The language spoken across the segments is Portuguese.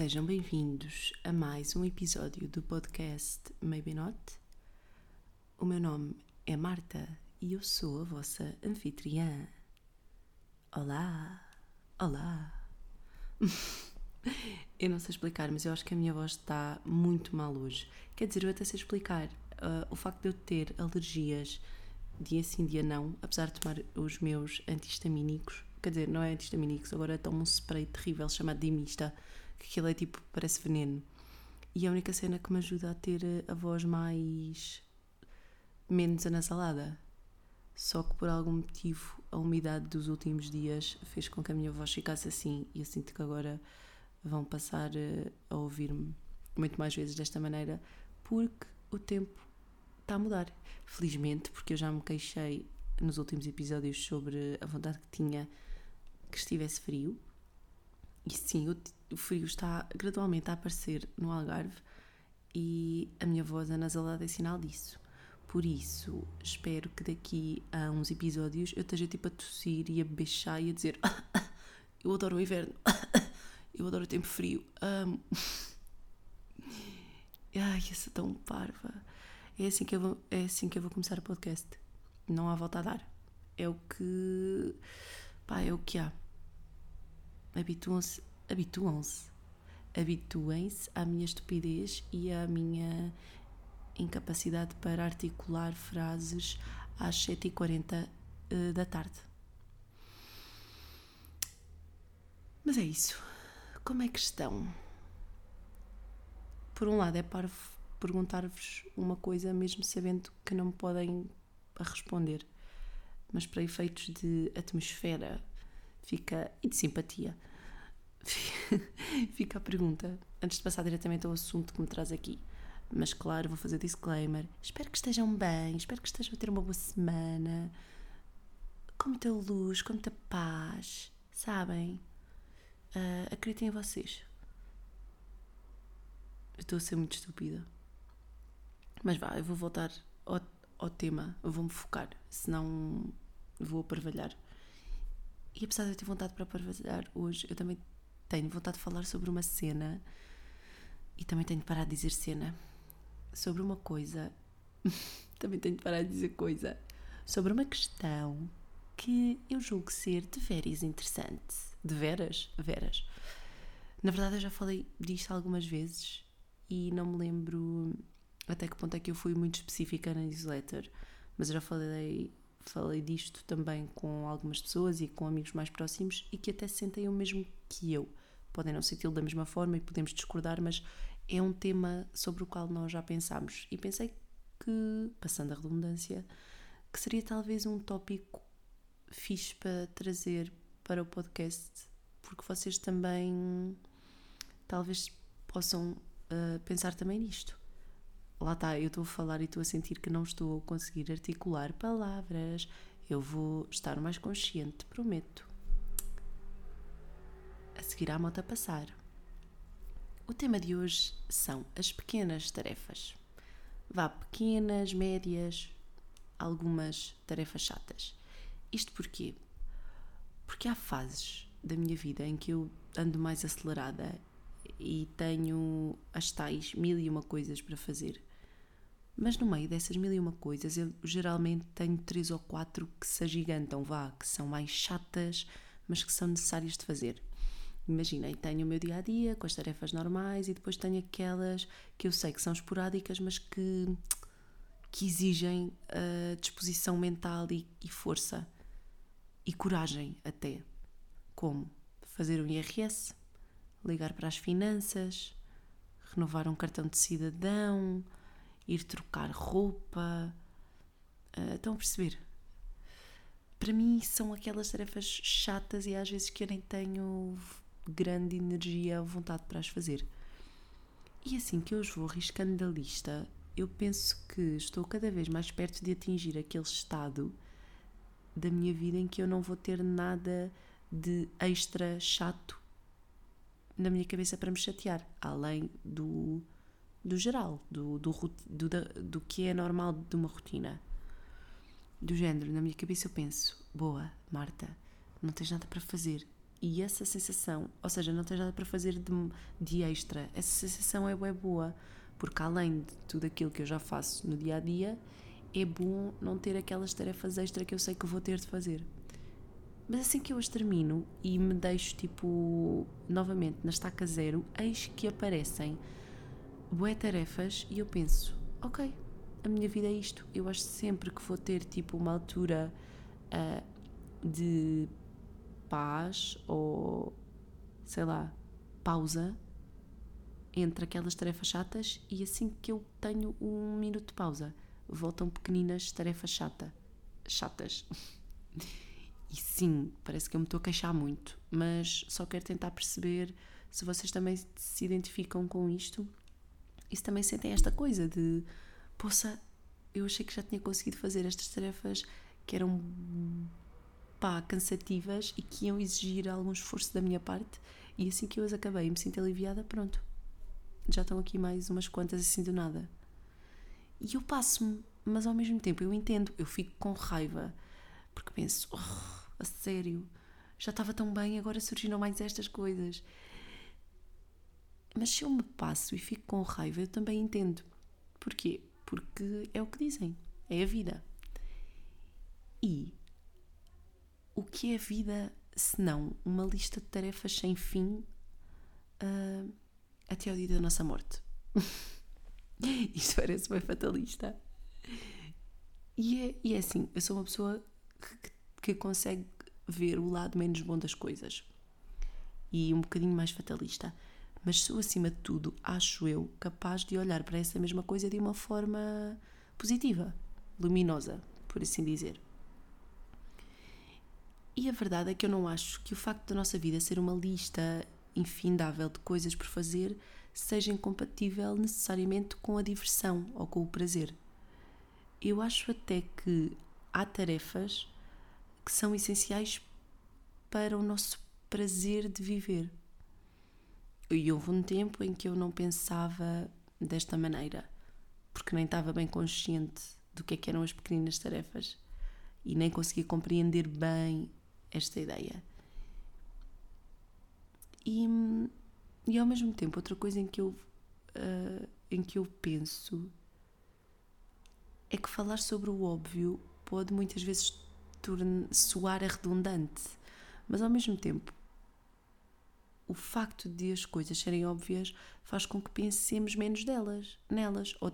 Sejam bem-vindos a mais um episódio do podcast Maybe Not. O meu nome é Marta e eu sou a vossa anfitriã. Olá, olá. eu não sei explicar, mas eu acho que a minha voz está muito mal hoje. Quer dizer, eu até sei explicar. Uh, o facto de eu ter alergias dia sim, dia não, apesar de tomar os meus antihistamínicos, quer dizer, não é antihistamínicos, agora tomo um spray terrível chamado Dimista, que aquilo é tipo, parece veneno. E a única cena que me ajuda a ter a voz mais. menos anasalada. Só que por algum motivo a umidade dos últimos dias fez com que a minha voz ficasse assim e eu sinto que agora vão passar eh, a ouvir-me muito mais vezes desta maneira porque o tempo está a mudar. Felizmente, porque eu já me queixei nos últimos episódios sobre a vontade que tinha que estivesse frio. E sim, o, o frio está gradualmente a aparecer no Algarve e a minha voz anasalada é sinal disso. Por isso, espero que daqui a uns episódios eu esteja tipo a tossir e a beixar e a dizer eu adoro o inverno, eu adoro o tempo frio, amo. Ai, eu sou tão parva. É assim que eu vou, é assim que eu vou começar o podcast. Não há volta a dar. É o que. Pá, é o que há. Habituam-se. Habituam-se. Habituem-se à minha estupidez e à minha incapacidade para articular frases às 7h40 uh, da tarde. Mas é isso. Como é que estão? Por um lado, é para perguntar-vos uma coisa, mesmo sabendo que não me podem responder. Mas para efeitos de atmosfera fica e de simpatia, fica a pergunta, antes de passar diretamente ao assunto que me traz aqui. Mas claro, vou fazer disclaimer. Espero que estejam bem, espero que estejam a ter uma boa semana, com muita luz, com muita paz, sabem? Uh, acreditem em vocês. Eu estou a ser muito estúpida. Mas vá, eu vou voltar ao, ao tema, vou-me focar, senão vou aparvalhar. E apesar de eu ter vontade para aparvalhar hoje, eu também tenho vontade de falar sobre uma cena e também tenho de parar de dizer cena. Sobre uma coisa, também tenho de parar de dizer coisa. Sobre uma questão que eu julgo ser de veras interessante. De veras? Veras. Na verdade, eu já falei disto algumas vezes e não me lembro até que ponto é que eu fui muito específica na newsletter, mas eu já falei, falei disto também com algumas pessoas e com amigos mais próximos e que até sentem o mesmo que eu. Podem não senti-lo da mesma forma e podemos discordar, mas é um tema sobre o qual nós já pensámos. E pensei que, passando a redundância, que seria talvez um tópico fixe para trazer para o podcast, porque vocês também talvez possam uh, pensar também nisto lá está, eu estou a falar e estou a sentir que não estou a conseguir articular palavras. Eu vou estar mais consciente, prometo. A seguir à moto a passar. O tema de hoje são as pequenas tarefas. Vá pequenas, médias, algumas tarefas chatas. Isto porquê? Porque há fases da minha vida em que eu ando mais acelerada e tenho as tais mil e uma coisas para fazer. Mas no meio dessas mil e uma coisas, eu geralmente tenho três ou quatro que se agigantam, vá, que são mais chatas, mas que são necessárias de fazer. Imaginei, tenho o meu dia a dia com as tarefas normais e depois tenho aquelas que eu sei que são esporádicas, mas que, que exigem uh, disposição mental e, e força e coragem até. Como fazer um IRS, ligar para as finanças, renovar um cartão de cidadão, ir trocar roupa. Uh, estão a perceber? Para mim são aquelas tarefas chatas e às vezes que eu nem tenho grande energia ou vontade para as fazer. E assim que eu os vou riscando da lista, eu penso que estou cada vez mais perto de atingir aquele estado da minha vida em que eu não vou ter nada de extra chato na minha cabeça para me chatear, além do do geral, do, do, do, do que é normal de uma rotina. Do género, na minha cabeça eu penso: boa, Marta, não tens nada para fazer, E essa sensação, ou seja, não tens nada para fazer de, de extra, essa sensação é bem boa, porque além de tudo aquilo que eu já faço no dia a dia, é bom não ter aquelas tarefas extra que eu sei que vou ter de fazer. Mas assim que eu as termino e me deixo tipo novamente na estaca zero, eis que aparecem boé tarefas e eu penso, ok, a minha vida é isto. Eu acho sempre que vou ter tipo uma altura uh, de paz ou sei lá, pausa entre aquelas tarefas chatas e assim que eu tenho um minuto de pausa, voltam pequeninas tarefas chata, chatas. E sim, parece que eu me estou a queixar muito, mas só quero tentar perceber se vocês também se identificam com isto se também sentem esta coisa de poça, eu achei que já tinha conseguido fazer estas tarefas que eram pá, cansativas e que iam exigir algum esforço da minha parte e assim que eu as acabei e me sinto aliviada, pronto. Já estão aqui mais umas quantas assim do nada. E eu passo-me, mas ao mesmo tempo eu entendo, eu fico com raiva porque penso, oh, a sério, já estava tão bem, agora surgiram mais estas coisas. Mas se eu me passo e fico com raiva, eu também entendo. Porquê? Porque é o que dizem, é a vida. E o que é vida se não uma lista de tarefas sem fim uh, até ao dia da nossa morte? Isto parece bem fatalista. E é, e é assim, eu sou uma pessoa que, que consegue ver o lado menos bom das coisas e um bocadinho mais fatalista. Mas sou, acima de tudo, acho eu, capaz de olhar para essa mesma coisa de uma forma positiva, luminosa, por assim dizer. E a verdade é que eu não acho que o facto da nossa vida ser uma lista infindável de coisas por fazer seja incompatível necessariamente com a diversão ou com o prazer. Eu acho até que há tarefas que são essenciais para o nosso prazer de viver. E houve um tempo em que eu não pensava desta maneira, porque nem estava bem consciente do que, é que eram as pequenas tarefas e nem conseguia compreender bem esta ideia. E, e ao mesmo tempo, outra coisa em que eu, uh, em que eu penso é que falar sobre o óbvio pode muitas vezes soar redundante, mas ao mesmo tempo o facto de as coisas serem óbvias faz com que pensemos menos delas, nelas, ou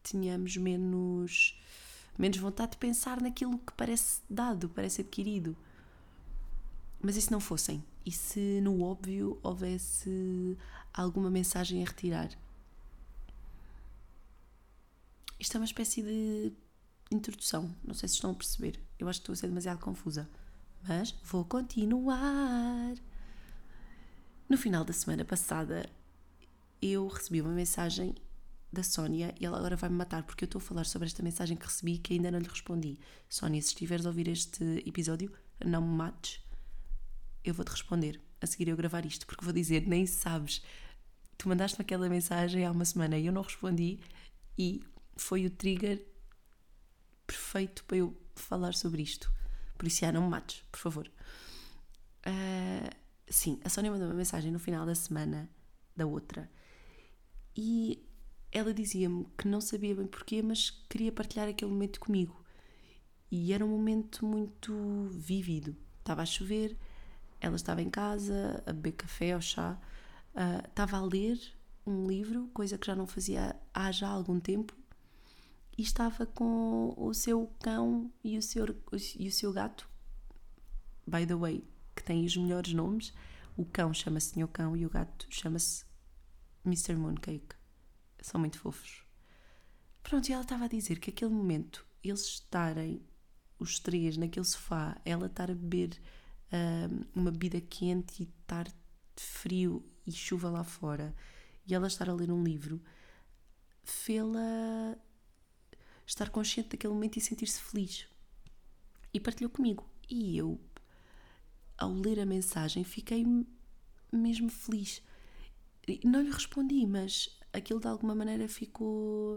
tenhamos menos, menos vontade de pensar naquilo que parece dado, parece adquirido. Mas e se não fossem? E se no óbvio houvesse alguma mensagem a retirar? Isto é uma espécie de introdução, não sei se estão a perceber. Eu acho que estou a ser demasiado confusa. Mas vou continuar. No final da semana passada, eu recebi uma mensagem da Sónia e ela agora vai me matar porque eu estou a falar sobre esta mensagem que recebi que ainda não lhe respondi. Sónia, se estiveres a ouvir este episódio, não me mates, eu vou-te responder. A seguir eu gravar isto, porque vou dizer, nem sabes. Tu mandaste-me aquela mensagem há uma semana e eu não respondi e foi o trigger perfeito para eu falar sobre isto. Por isso, já não me mates, por favor. Uh, sim, a Sónia mandou uma mensagem no final da semana da outra e ela dizia-me que não sabia bem porquê, mas queria partilhar aquele momento comigo. E era um momento muito vívido. Estava a chover, ela estava em casa a beber café ou chá, uh, estava a ler um livro, coisa que já não fazia há já algum tempo, e estava com o seu cão e o seu, e o seu gato. By the way, que tem os melhores nomes. O cão chama-se Senhor Cão e o gato chama-se Mr. Mooncake. São muito fofos. Pronto, e ela estava a dizer que aquele momento, eles estarem, os três, naquele sofá, ela estar a beber uh, uma bebida quente e estar frio e chuva lá fora, e ela estar a ler um livro, fê-la estar consciente daquele momento e sentir-se feliz. E partilhou comigo. E eu, ao ler a mensagem, fiquei mesmo feliz. Não lhe respondi, mas aquilo de alguma maneira ficou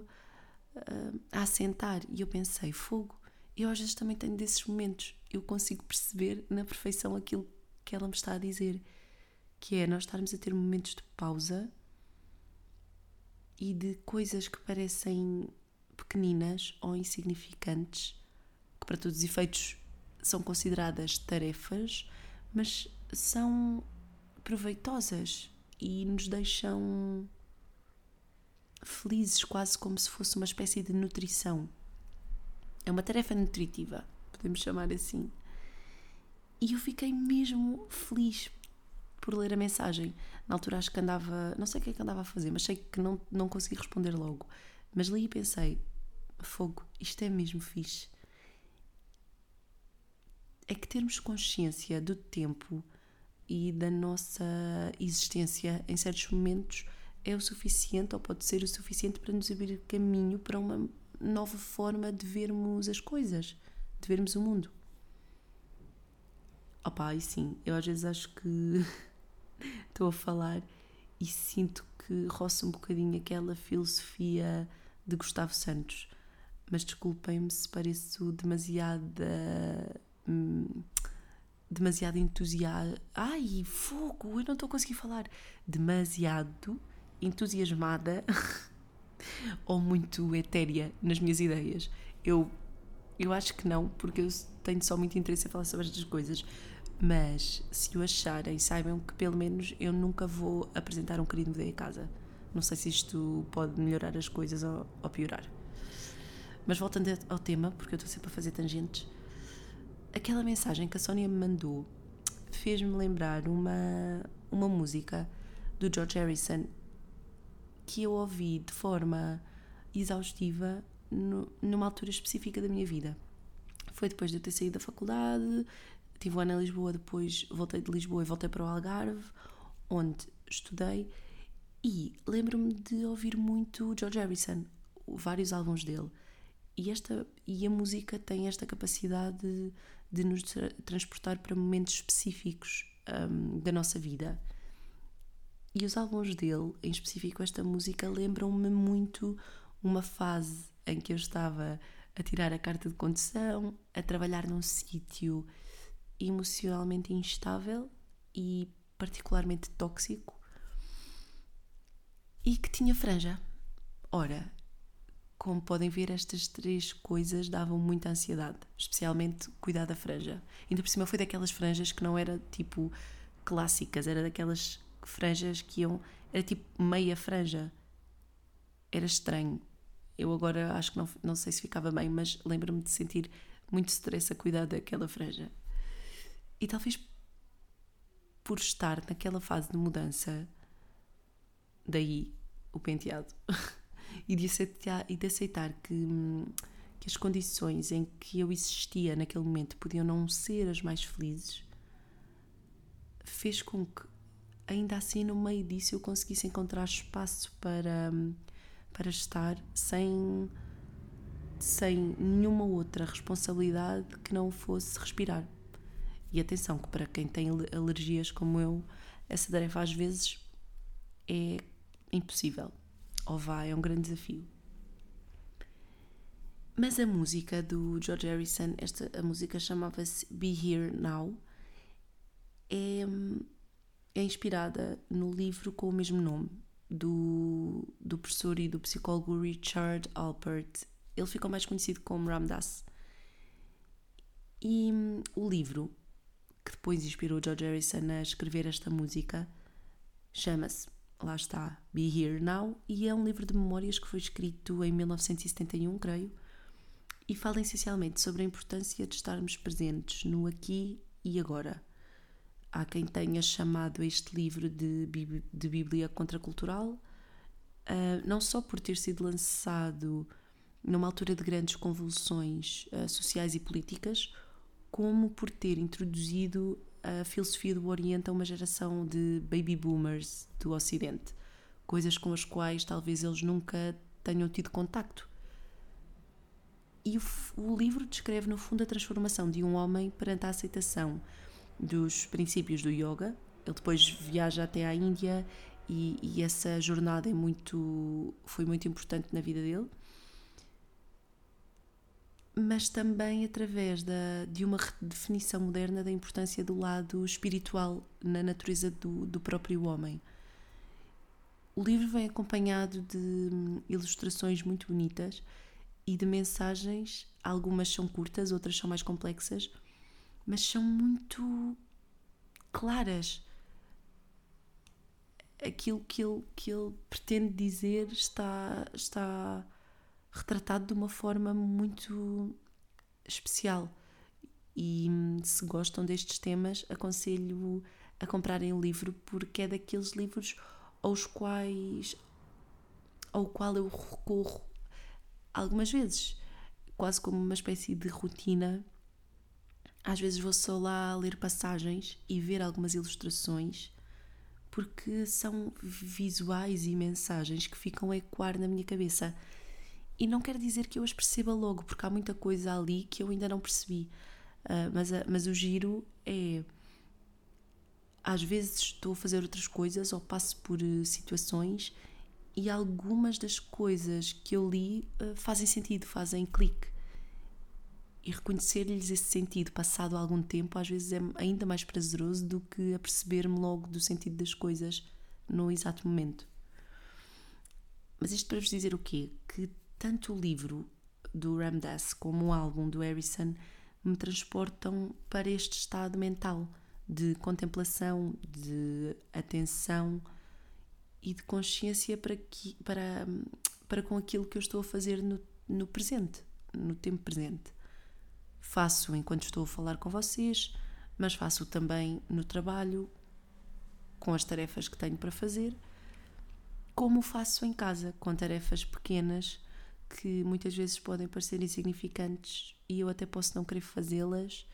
uh, a assentar. E eu pensei, fogo. Eu às vezes também tenho desses momentos. Eu consigo perceber na perfeição aquilo que ela me está a dizer, que é nós estarmos a ter momentos de pausa e de coisas que parecem pequeninas ou insignificantes, que para todos os efeitos são consideradas tarefas, mas são proveitosas e nos deixam felizes, quase como se fosse uma espécie de nutrição. É uma tarefa nutritiva, podemos chamar assim. E eu fiquei mesmo feliz por ler a mensagem. Na altura acho que andava, não sei o que é que andava a fazer, mas sei que não, não consegui responder logo. Mas li e pensei: fogo, isto é mesmo fixe. É que termos consciência do tempo e da nossa existência em certos momentos é o suficiente ou pode ser o suficiente para nos abrir caminho para uma nova forma de vermos as coisas, de vermos o mundo. Opa, e sim, eu às vezes acho que estou a falar e sinto que roça um bocadinho aquela filosofia de Gustavo Santos. Mas desculpem-me se pareço demasiada. Hum, demasiado entusiasmada. Ai, fogo! Eu não estou a conseguir falar. Demasiado entusiasmada ou muito etérea nas minhas ideias. Eu, eu acho que não, porque eu tenho só muito interesse em falar sobre estas coisas. Mas se o acharem, saibam que pelo menos eu nunca vou apresentar um querido mudei a casa. Não sei se isto pode melhorar as coisas ou, ou piorar. Mas voltando ao tema, porque eu estou sempre a fazer tangentes, aquela mensagem que a Sónia me mandou fez-me lembrar uma, uma música do George Harrison que eu ouvi de forma exaustiva no, numa altura específica da minha vida. Foi depois de eu ter saído da faculdade, tive um ano em Lisboa, depois voltei de Lisboa e voltei para o Algarve, onde estudei, e lembro-me de ouvir muito George Harrison, vários álbuns dele. E, esta, e a música tem esta capacidade de, nos tra transportar para momentos específicos um, da nossa vida. E os álbuns dele, em específico esta música, lembram-me muito uma fase em que eu estava a tirar a carta de condução, a trabalhar num sítio emocionalmente instável e particularmente tóxico e que tinha franja. Ora, como podem ver, estas três coisas davam muita ansiedade, especialmente cuidar da franja. Ainda por cima foi daquelas franjas que não era tipo clássicas, era daquelas franjas que iam. Era tipo meia franja. Era estranho. Eu agora acho que não, não sei se ficava bem, mas lembro-me de sentir muito stress a cuidar daquela franja. E talvez por estar naquela fase de mudança, daí o penteado, e, de aceitar, e de aceitar que, que as condições em que eu existia naquele momento podiam não ser as mais felizes, fez com que ainda assim no meio disso eu conseguisse encontrar espaço para, para estar sem, sem nenhuma outra responsabilidade que não fosse respirar. E atenção, que para quem tem alergias como eu, essa tarefa às vezes é impossível. Ou vai, é um grande desafio. Mas a música do George Harrison, esta, a música chamava-se Be Here Now, é, é inspirada no livro com o mesmo nome, do, do professor e do psicólogo Richard Alpert. Ele ficou mais conhecido como Ramdas. E o livro, que depois inspirou George Harrison a escrever esta música, chama-se, lá está, Be Here Now, e é um livro de memórias que foi escrito em 1971, creio, e fala essencialmente sobre a importância de estarmos presentes no aqui e agora. Há quem tenha chamado este livro de, de Bíblia contracultural, uh, não só por ter sido lançado numa altura de grandes convulsões uh, sociais e políticas, como por ter introduzido a filosofia do Oriente a uma geração de baby boomers do Ocidente, coisas com as quais talvez eles nunca tenham tido contacto. E o, o livro descreve, no fundo, a transformação de um homem perante a aceitação dos princípios do yoga. Ele depois viaja até à Índia e, e, essa jornada é muito, foi muito importante na vida dele. Mas também através da, de uma redefinição moderna da importância do lado espiritual na natureza do, do próprio homem. O livro vem acompanhado de hum, ilustrações muito bonitas e de mensagens. Algumas são curtas, outras são mais complexas, mas são muito claras. Aquilo que ele, que ele pretende dizer está, está retratado de uma forma muito especial. E hum, se gostam destes temas, aconselho a comprarem o livro porque é daqueles livros aos quais ao qual eu recorro algumas vezes, quase como uma espécie de rotina. Às vezes vou só lá ler passagens e ver algumas ilustrações, porque são visuais e mensagens que ficam a ecoar na minha cabeça. E não quer dizer que eu as perceba logo, porque há muita coisa ali que eu ainda não percebi. Uh, mas, mas o giro é às vezes estou a fazer outras coisas ou passo por uh, situações e algumas das coisas que eu li uh, fazem sentido, fazem clique. E reconhecer-lhes esse sentido passado algum tempo às vezes é ainda mais prazeroso do que a perceber-me logo do sentido das coisas no exato momento. Mas isto para vos dizer o quê? Que tanto o livro do Ramdas como o álbum do Harrison me transportam para este estado mental de contemplação, de atenção e de consciência para, que, para, para com aquilo que eu estou a fazer no, no presente, no tempo presente. Faço enquanto estou a falar com vocês, mas faço também no trabalho, com as tarefas que tenho para fazer, como faço em casa, com tarefas pequenas que muitas vezes podem parecer insignificantes e eu até posso não querer fazê-las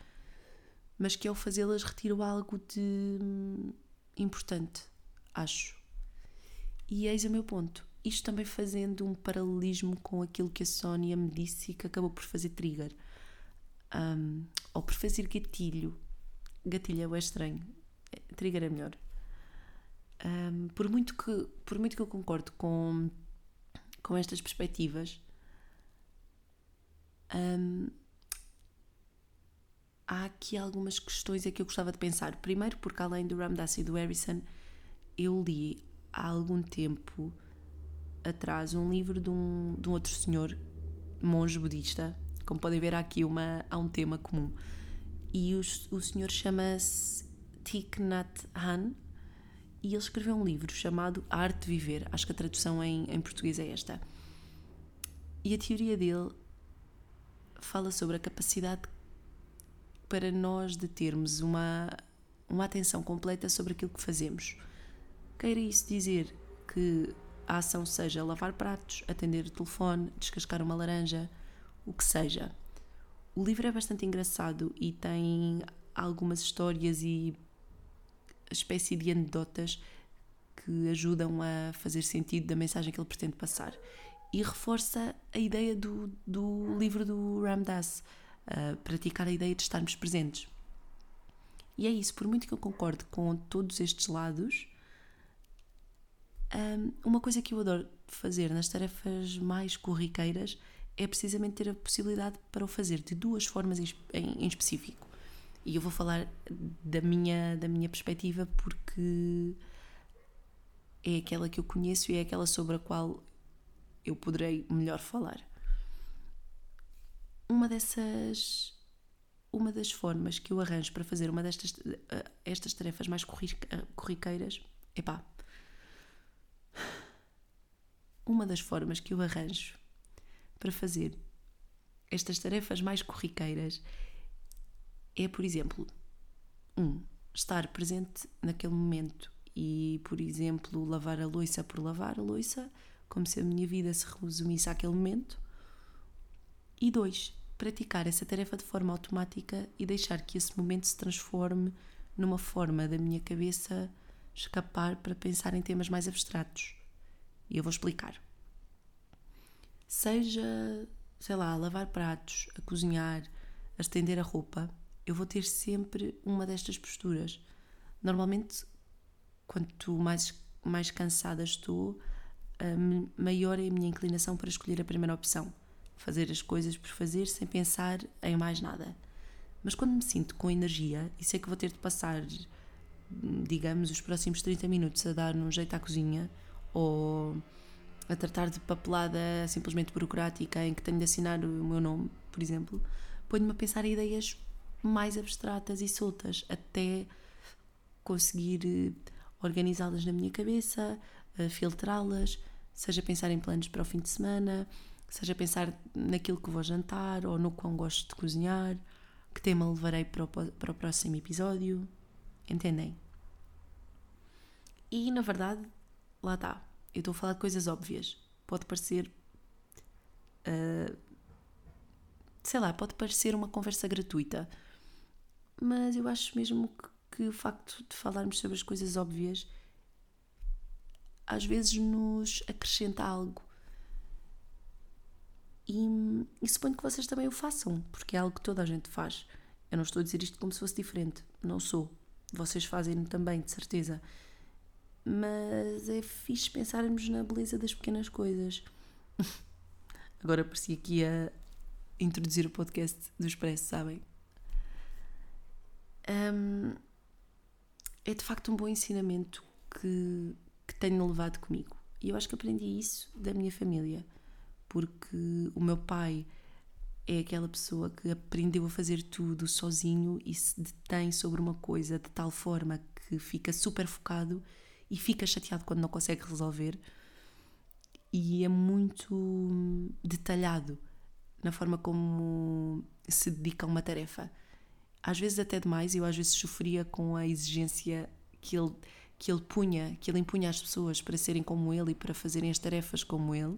mas que ao fazê-las retiro algo de hum, importante, acho. E eis o meu ponto. Isto também fazendo um paralelismo com aquilo que a Sónia me disse que acabou por fazer trigger. Um, ou por fazer gatilho. Gatilho é estranho. Trigger é melhor. Um, por, muito que, por muito que eu concordo com, com estas perspectivas, há aqui algumas questões que eu gostava de pensar. Primeiro, porque além do Ramdas e do Harrison, eu li há algum tempo atrás um livro de um, de um outro senhor, monge budista. Como podem ver, há aqui uma, há um tema comum. E o, o senhor chama-se Thich Nhat Hanh e ele escreveu um livro chamado A Arte de Viver. Acho que a tradução em, em português é esta. E a teoria dele fala sobre a capacidade para nós de termos uma, uma atenção completa sobre aquilo que fazemos. Queira isso dizer que a ação seja lavar pratos, atender o telefone, descascar uma laranja, o que seja. O livro é bastante engraçado e tem algumas histórias e espécie de anedotas que ajudam a fazer sentido da mensagem que ele pretende passar. E reforça a ideia do, do livro do Ram Dass, uh, praticar a ideia de estarmos presentes. E é isso, por muito que eu concorde com todos estes lados, um, uma coisa que eu adoro fazer nas tarefas mais corriqueiras é precisamente ter a possibilidade para o fazer de duas formas em específico. E eu vou falar da minha, da minha perspectiva porque é aquela que eu conheço e é aquela sobre a qual eu poderei melhor falar. Uma dessas uma das formas que eu arranjo para fazer uma destas uh, estas tarefas mais uh, corriqueiras epá uma das formas que eu arranjo para fazer estas tarefas mais corriqueiras é, por exemplo, um, estar presente naquele momento e, por exemplo, lavar a louça por lavar a louça, como se a minha vida se resumisse àquele momento. E dois, praticar essa tarefa de forma automática e deixar que esse momento se transforme numa forma da minha cabeça escapar para pensar em temas mais abstratos. E eu vou explicar. Seja, sei lá, a lavar pratos, a cozinhar, a estender a roupa, eu vou ter sempre uma destas posturas. Normalmente, quanto mais, mais cansada estou, maior é a minha inclinação para escolher a primeira opção fazer as coisas por fazer sem pensar em mais nada. Mas quando me sinto com energia e sei que vou ter de passar, digamos, os próximos 30 minutos a dar um jeito à cozinha ou a tratar de papelada simplesmente burocrática em que tenho de assinar o meu nome, por exemplo, ponho-me a pensar em ideias mais abstratas e soltas até conseguir eh, organizá-las na minha cabeça, eh, filtrá-las, seja pensar em planos para o fim de semana, seja pensar naquilo que vou jantar ou no quão gosto de cozinhar, que tema levarei para o, para o próximo episódio. Entendem? E na verdade, lá está. Eu estou a falar de coisas óbvias. Pode parecer. Uh, sei lá, pode parecer uma conversa gratuita. Mas eu acho mesmo que, que o facto de falarmos sobre as coisas óbvias às vezes nos acrescenta algo. E, e suponho que vocês também o façam, porque é algo que toda a gente faz. Eu não estou a dizer isto como se fosse diferente, não sou. Vocês fazem também, de certeza. Mas é fixe pensarmos na beleza das pequenas coisas. Agora parecia que ia introduzir o podcast do Expresso, sabem? Um, é de facto um bom ensinamento que, que tenho levado comigo. E eu acho que aprendi isso da minha família, porque o meu pai é aquela pessoa que aprendeu a fazer tudo sozinho e se detém sobre uma coisa de tal forma que fica super focado e fica chateado quando não consegue resolver. E é muito detalhado na forma como se dedica a uma tarefa. Às vezes até demais, eu às vezes sofria com a exigência que ele que ele punha, que ele impunha às pessoas para serem como ele e para fazerem as tarefas como ele,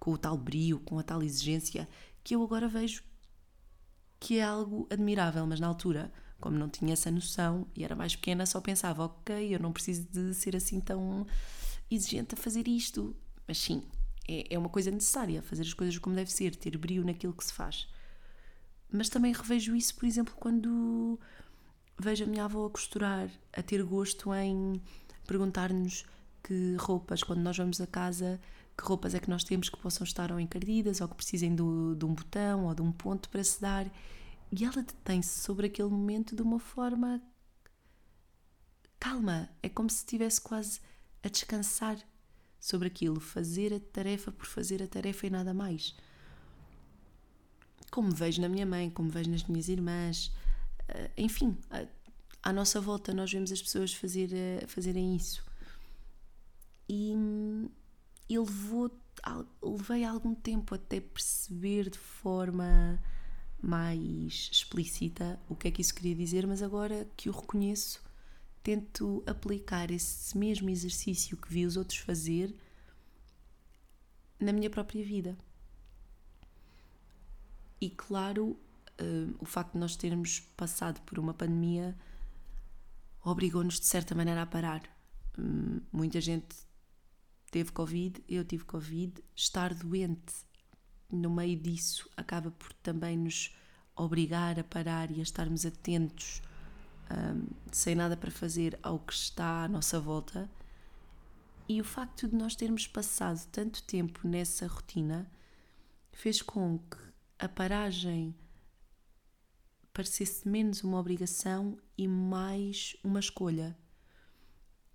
com o tal brio, com a tal exigência, que eu agora vejo que é algo admirável, mas na altura, como não tinha essa noção e era mais pequena, só pensava, ok, eu não preciso de ser assim tão exigente a fazer isto. Mas sim, é, é uma coisa necessária, fazer as coisas como deve ser, ter brio naquilo que se faz. Mas também revejo isso, por exemplo, quando vejo a minha avó a costurar, a ter gosto em perguntar-nos que roupas, quando nós vamos a casa, que roupas é que nós temos que possam estar ou encardidas ou que precisem do, de um botão ou de um ponto para se dar. E ela detém-se sobre aquele momento de uma forma calma. É como se estivesse quase a descansar sobre aquilo, fazer a tarefa por fazer a tarefa e nada mais. Como vejo na minha mãe, como vejo nas minhas irmãs, eh, enfim, à nossa volta nós vemos as pessoas fazer, eh, fazerem isso. E, e levou, levei algum tempo até perceber de forma mais explícita o que é que isso queria dizer, mas agora que o reconheço, tento aplicar esse mesmo exercício que vi os outros fazer na minha própria vida. E claro, uh, o facto de nós termos passado por uma pandemia obrigou-nos de certa maneira a parar. Hum, muita gente teve Covid, eu tive Covid. Estar doente no meio disso acaba por também nos obrigar a parar e a estarmos atentos, um, sem nada para fazer, ao que está à nossa volta. E o facto de nós termos passado tanto tempo nessa rotina fez com que a paragem parecesse menos uma obrigação e mais uma escolha.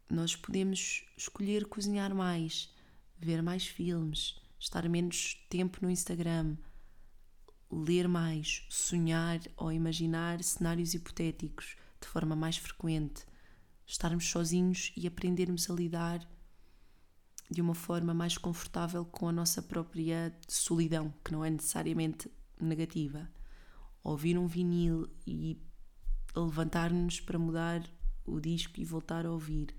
Nós podemos escolher cozinhar mais, ver mais filmes, estar menos tempo no Instagram, ler mais, sonhar ou imaginar cenários hipotéticos de forma mais frequente, estarmos sozinhos e aprendermos a lidar de uma forma mais confortável com a nossa própria solidão, que não é necessariamente negativa ouvir um vinil e levantar-nos para mudar o disco e voltar a ouvir.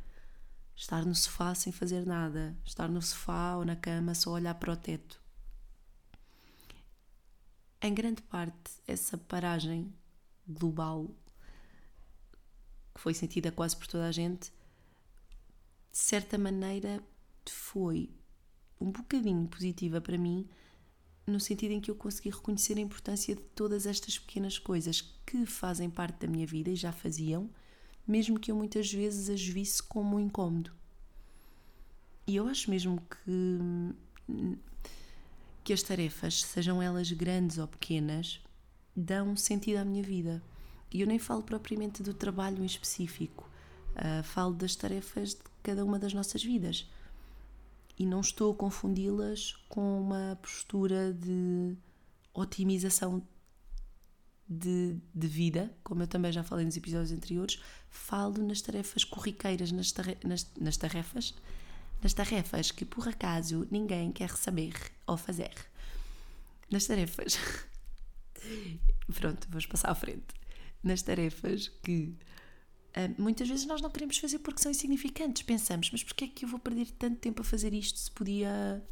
Estar no sofá sem fazer nada, estar no sofá ou na cama só olhar para o teto. Em grande parte, essa paragem global que foi sentida quase por toda a gente, de certa maneira foi um bocadinho positiva para mim, no sentido em que eu consegui reconhecer a importância de todas estas pequenas coisas que fazem parte da minha vida e já faziam, mesmo que eu muitas vezes as visse como um incómodo. E eu acho mesmo que, que as tarefas, sejam elas grandes ou pequenas, dão sentido à minha vida. E eu nem falo propriamente do trabalho em específico, uh, falo das tarefas de cada uma das nossas vidas. E não estou a confundi-las com uma postura de otimização de, de, vida, como eu também já falei nos episódios anteriores, falo nas tarefas corriqueiras, nas, nas, nas tarefas, nas tarefas que por acaso ninguém quer saber ou fazer. Nas tarefas. Pronto, vamos passar à frente. Nas tarefas que muitas vezes nós não queremos fazer porque são insignificantes. Pensamos, mas porquê é que eu vou perder tanto tempo a fazer isto se podia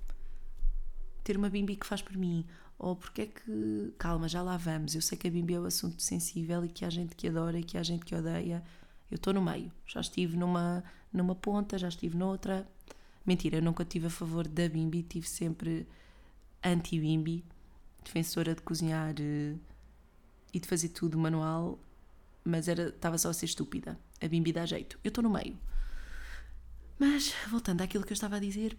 ter uma bimbi que faz por mim? Ou porque é que. Calma, já lá vamos. Eu sei que a bimbi é um assunto sensível e que há gente que adora e que há gente que odeia. Eu estou no meio. Já estive numa, numa ponta, já estive noutra. Mentira, eu nunca tive a favor da bimbi, tive sempre anti-bimbi, defensora de cozinhar uh, e de fazer tudo manual, mas era estava só a ser estúpida. A bimbi dá jeito. Eu estou no meio. Mas, voltando àquilo que eu estava a dizer,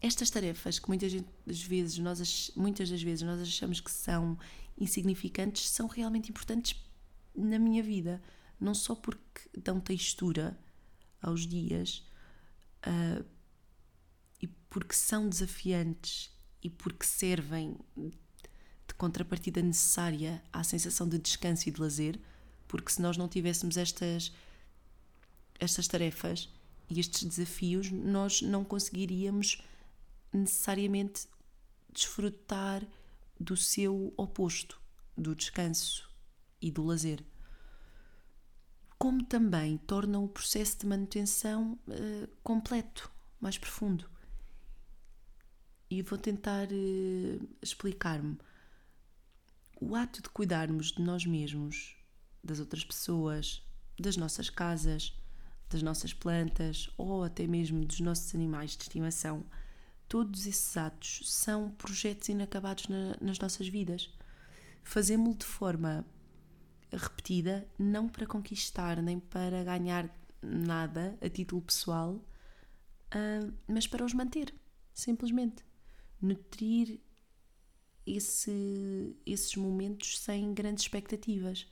estas tarefas que muitas das vezes nós, muitas das vezes nós achamos que são insignificantes são realmente importantes na minha vida. Não só porque dão textura aos dias, uh, e porque são desafiantes e porque servem de contrapartida necessária à sensação de descanso e de lazer, porque se nós não tivéssemos estas estas tarefas e estes desafios, nós não conseguiríamos necessariamente desfrutar do seu oposto, do descanso e do lazer. Como também tornam o processo de manutenção uh, completo, mais profundo e vou tentar uh, explicar-me. O ato de cuidarmos de nós mesmos, das outras pessoas, das nossas casas, das nossas plantas ou até mesmo dos nossos animais de estimação, todos esses atos são projetos inacabados na, nas nossas vidas. Fazemos-lo de forma repetida, não para conquistar nem para ganhar nada a título pessoal, uh, mas para os manter, simplesmente nutrir esse, esses momentos sem grandes expectativas.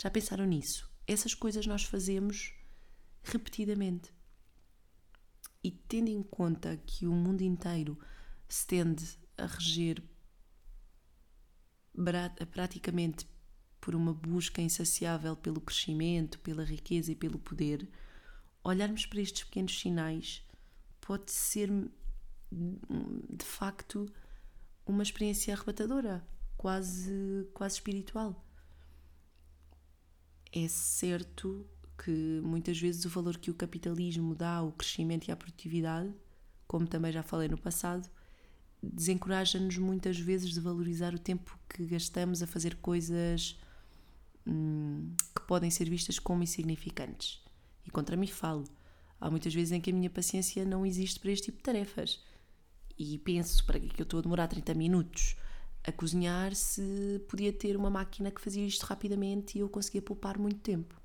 Já pensaram nisso? Essas coisas nós fazemos repetidamente. E tendo em conta que o mundo inteiro se tende a reger praticamente por uma busca insaciável pelo crescimento, pela riqueza e pelo poder, olharmos para estes pequenos sinais pode ser de facto uma experiência arrebatadora, quase, quase espiritual. É certo que muitas vezes o valor que o capitalismo dá ao crescimento e à produtividade, como também já falei no passado, desencoraja-nos muitas vezes de valorizar o tempo que gastamos a fazer coisas hum, que podem ser vistas como insignificantes. E contra mim falo. Há muitas vezes em que a minha paciência não existe para este tipo de tarefas e penso para que eu estou a demorar 30 minutos a cozinhar se podia ter uma máquina que fazia isto rapidamente e eu conseguia poupar muito tempo.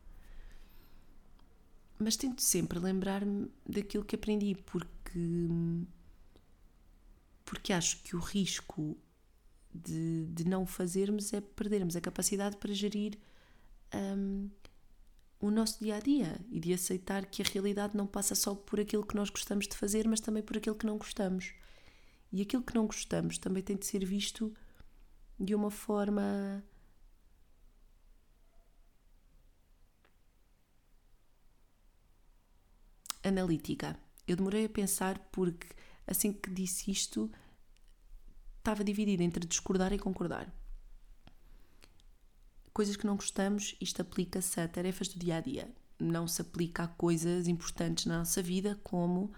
Mas tento sempre lembrar-me daquilo que aprendi, porque, porque acho que o risco de, de não fazermos é perdermos a capacidade para gerir um, o nosso dia a dia e de aceitar que a realidade não passa só por aquilo que nós gostamos de fazer, mas também por aquilo que não gostamos. E aquilo que não gostamos também tem de ser visto de uma forma analítica. Eu demorei a pensar porque assim que disse isto estava dividida entre discordar e concordar. Coisas que não gostamos, isto aplica-se a tarefas do dia a dia. Não se aplica a coisas importantes na nossa vida como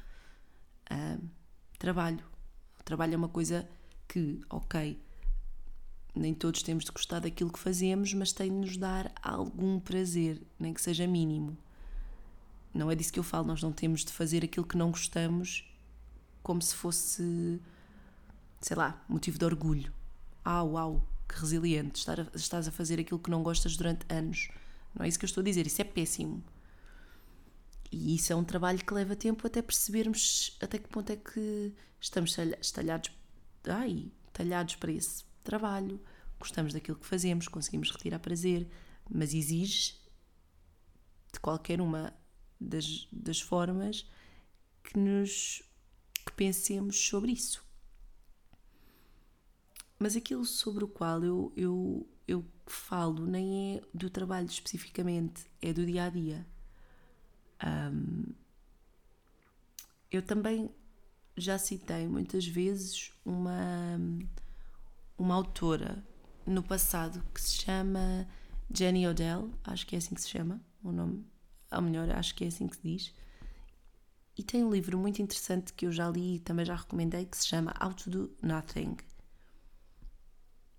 uh, trabalho, trabalho é uma coisa que, ok, nem todos temos de gostar daquilo que fazemos, mas tem de nos dar algum prazer, nem que seja mínimo. Não é disso que eu falo, nós não temos de fazer aquilo que não gostamos como se fosse, sei lá, motivo de orgulho. Ah, uau, que resiliente, estás a fazer aquilo que não gostas durante anos. Não é isso que eu estou a dizer, isso é péssimo. E isso é um trabalho que leva tempo até percebermos até que ponto é que estamos estalhados ai, talhados para esse trabalho, gostamos daquilo que fazemos, conseguimos retirar prazer, mas exige de qualquer uma das, das formas que nos que pensemos sobre isso. Mas aquilo sobre o qual eu, eu, eu falo nem é do trabalho especificamente, é do dia a dia. Um, eu também já citei muitas vezes uma, uma autora no passado que se chama Jenny Odell, acho que é assim que se chama o nome, ou melhor, acho que é assim que se diz. E tem um livro muito interessante que eu já li e também já recomendei que se chama How to Do Nothing.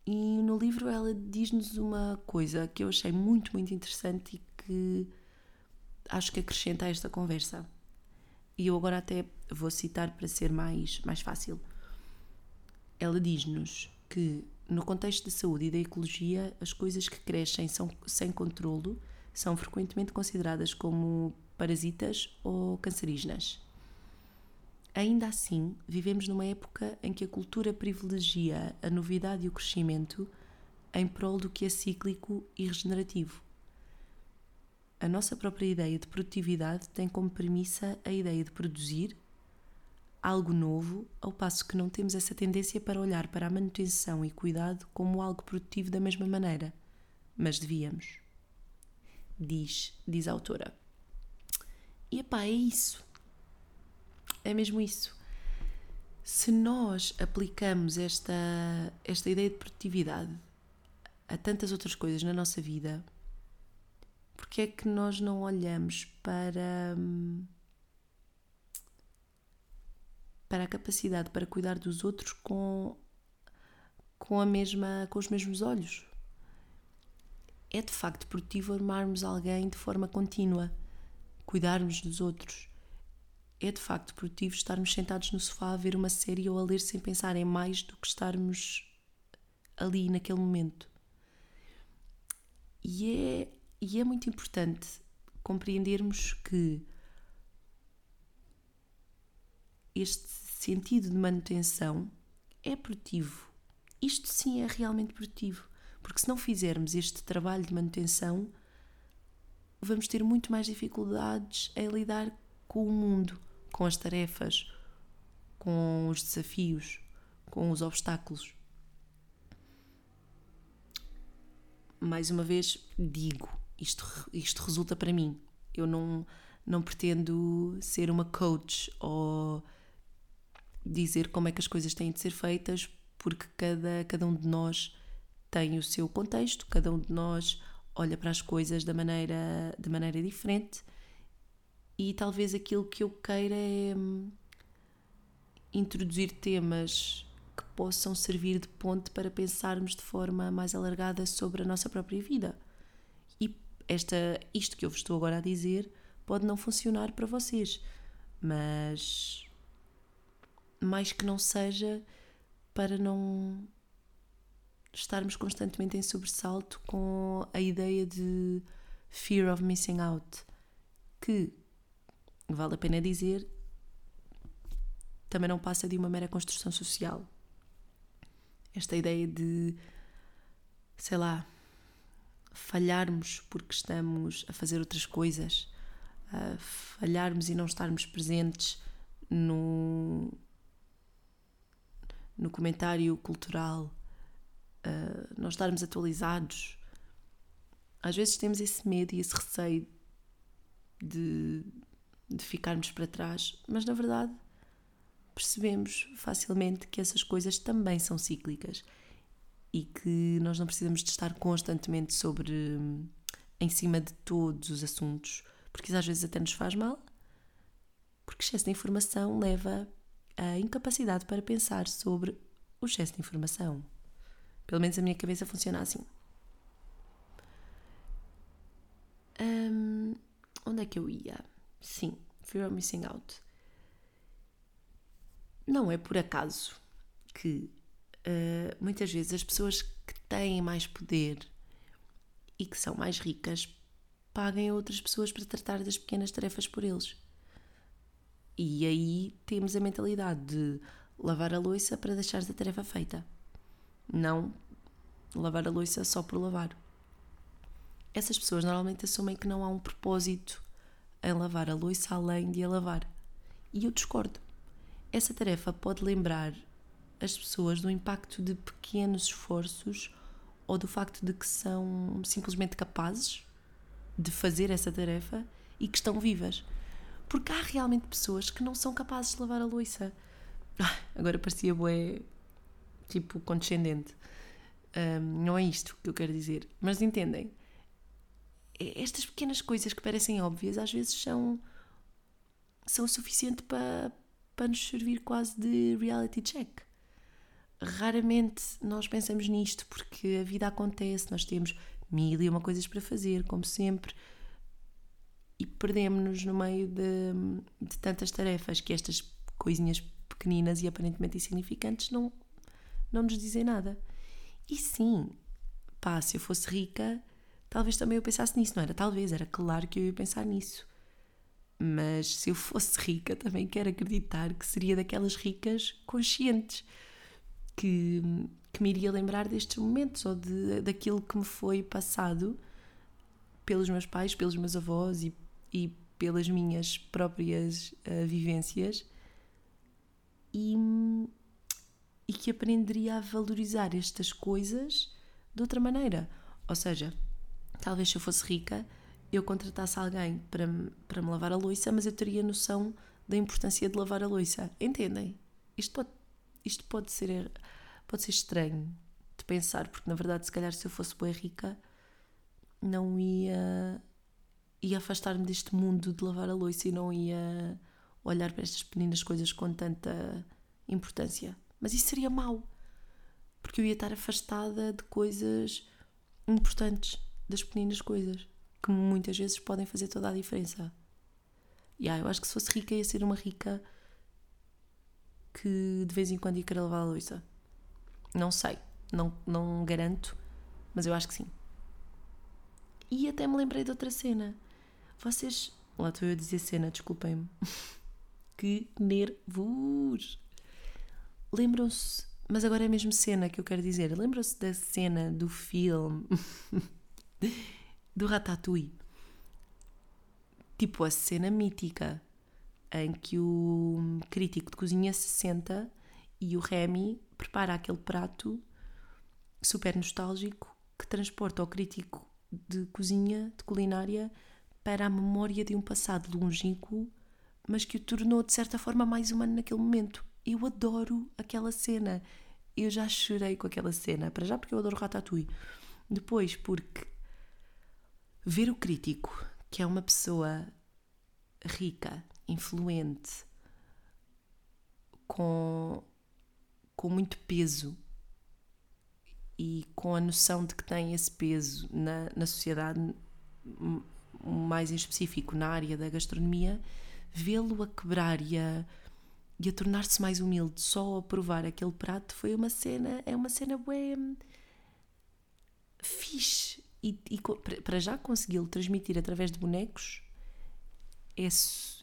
E no livro ela diz-nos uma coisa que eu achei muito, muito interessante e que acho que acrescenta a esta conversa. E eu agora até vou citar para ser mais, mais fácil. Ela diz-nos que no contexto da saúde e da ecologia, as coisas que crescem são, sem controlo são frequentemente consideradas como parasitas ou cancerígenas. Ainda assim, vivemos numa época em que a cultura privilegia a novidade e o crescimento em prol do que é cíclico e regenerativo. A nossa própria ideia de produtividade tem como premissa a ideia de produzir algo novo, ao passo que não temos essa tendência para olhar para a manutenção e cuidado como algo produtivo da mesma maneira, mas devíamos. Diz, diz a autora. E epá, é isso. É mesmo isso. Se nós aplicamos esta, esta ideia de produtividade a tantas outras coisas na nossa vida, porque é que nós não olhamos para, para a capacidade para cuidar dos outros com, com, a mesma, com os mesmos olhos? É de facto produtivo amarmos alguém de forma contínua, cuidarmos dos outros. É de facto produtivo estarmos sentados no sofá a ver uma série ou a ler sem pensar em mais do que estarmos ali naquele momento. E é e é muito importante compreendermos que este sentido de manutenção é produtivo. Isto sim é realmente produtivo, porque se não fizermos este trabalho de manutenção, vamos ter muito mais dificuldades em lidar com o mundo, com as tarefas, com os desafios, com os obstáculos. Mais uma vez, digo, isto, isto resulta para mim. Eu não, não pretendo ser uma coach ou dizer como é que as coisas têm de ser feitas, porque cada, cada um de nós tem o seu contexto, cada um de nós olha para as coisas da maneira, de maneira diferente. E talvez aquilo que eu queira é hum, introduzir temas que possam servir de ponte para pensarmos de forma mais alargada sobre a nossa própria vida. Esta, isto que eu vos estou agora a dizer pode não funcionar para vocês, mas mais que não seja para não estarmos constantemente em sobressalto com a ideia de fear of missing out, que vale a pena dizer, também não passa de uma mera construção social. Esta ideia de, sei lá, falharmos porque estamos a fazer outras coisas, falharmos e não estarmos presentes no, no comentário cultural, a não estarmos atualizados. Às vezes temos esse medo e esse receio de, de ficarmos para trás, mas na verdade percebemos facilmente que essas coisas também são cíclicas e que nós não precisamos de estar constantemente sobre em cima de todos os assuntos, porque isso às vezes até nos faz mal, porque excesso de informação leva à incapacidade para pensar sobre o excesso de informação. Pelo menos a minha cabeça funciona assim. Um, onde é que eu ia? Sim, Fear of Missing Out. Não é por acaso que uh, muitas vezes as pessoas que têm mais poder e que são mais ricas paguem outras pessoas para tratar das pequenas tarefas por eles. E aí temos a mentalidade de lavar a louça para deixares a tarefa feita. Não lavar a louça só por lavar. Essas pessoas normalmente assumem que não há um propósito em lavar a louça além de a lavar. E eu discordo. Essa tarefa pode lembrar as pessoas do impacto de pequenos esforços ou do facto de que são simplesmente capazes de fazer essa tarefa e que estão vivas. Porque há realmente pessoas que não são capazes de lavar a louça. Ah, agora parecia bué, tipo, condescendente. Um, não é isto que eu quero dizer. Mas entendem? Estas pequenas coisas que parecem óbvias às vezes são, são o suficiente para, para nos servir quase de reality check. Raramente nós pensamos nisto porque a vida acontece, nós temos mil e uma coisas para fazer, como sempre, e perdemos-nos no meio de, de tantas tarefas que estas coisinhas pequeninas e aparentemente insignificantes não, não nos dizem nada. E sim, pá, se eu fosse rica, talvez também eu pensasse nisso, não era? Talvez, era claro que eu ia pensar nisso. Mas se eu fosse rica, também quero acreditar que seria daquelas ricas conscientes que, que me iria lembrar destes momentos ou de, daquilo que me foi passado pelos meus pais, pelos meus avós e, e pelas minhas próprias uh, vivências e, e que aprenderia a valorizar estas coisas de outra maneira. Ou seja, talvez se eu fosse rica, eu contratasse alguém para, para me lavar a louça, mas eu teria noção da importância de lavar a louça. Entendem? Isto pode, isto pode ser pode ser estranho de pensar, porque na verdade, se calhar, se eu fosse bem rica, não ia, ia afastar-me deste mundo de lavar a louça e não ia olhar para estas pequenas coisas com tanta importância. Mas isso seria mau, porque eu ia estar afastada de coisas importantes, das pequenas coisas, que muitas vezes podem fazer toda a diferença. E yeah, eu acho que se fosse rica ia ser uma rica que de vez em quando ia querer lavar a louça. Não sei, não, não garanto, mas eu acho que sim. E até me lembrei de outra cena. Vocês. Lá estou eu a dizer cena, desculpem-me. que nervos! Lembram-se. Mas agora é mesmo cena que eu quero dizer. Lembram-se da cena do filme do Ratatouille? Tipo a cena mítica em que o crítico de cozinha se senta e o Remy prepara aquele prato super nostálgico que transporta o crítico de cozinha, de culinária, para a memória de um passado longínquo, mas que o tornou de certa forma mais humano naquele momento. Eu adoro aquela cena. Eu já chorei com aquela cena. Para já porque eu adoro Ratatouille. Depois porque ver o crítico, que é uma pessoa rica, influente, com com muito peso e com a noção de que tem esse peso na, na sociedade, mais em específico na área da gastronomia, vê-lo a quebrar e a, e a tornar-se mais humilde só a provar aquele prato foi uma cena, é uma cena bem fixe. E, e para já consegui-lo transmitir através de bonecos é,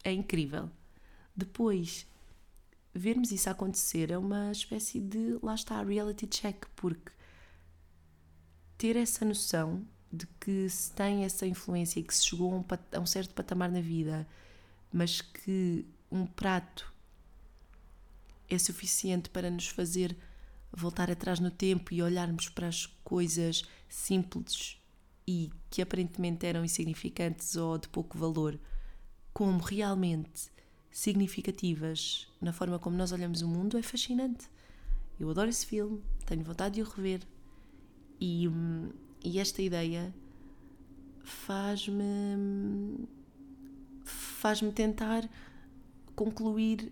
é incrível. Depois, vermos isso acontecer é uma espécie de, lá está, reality check, porque ter essa noção de que se tem essa influência e que se chegou a um, a um certo patamar na vida, mas que um prato é suficiente para nos fazer voltar atrás no tempo e olharmos para as coisas simples e que aparentemente eram insignificantes ou de pouco valor, como realmente significativas na forma como nós olhamos o mundo é fascinante. Eu adoro esse filme, tenho vontade de o rever e, hum, e esta ideia faz-me faz-me tentar concluir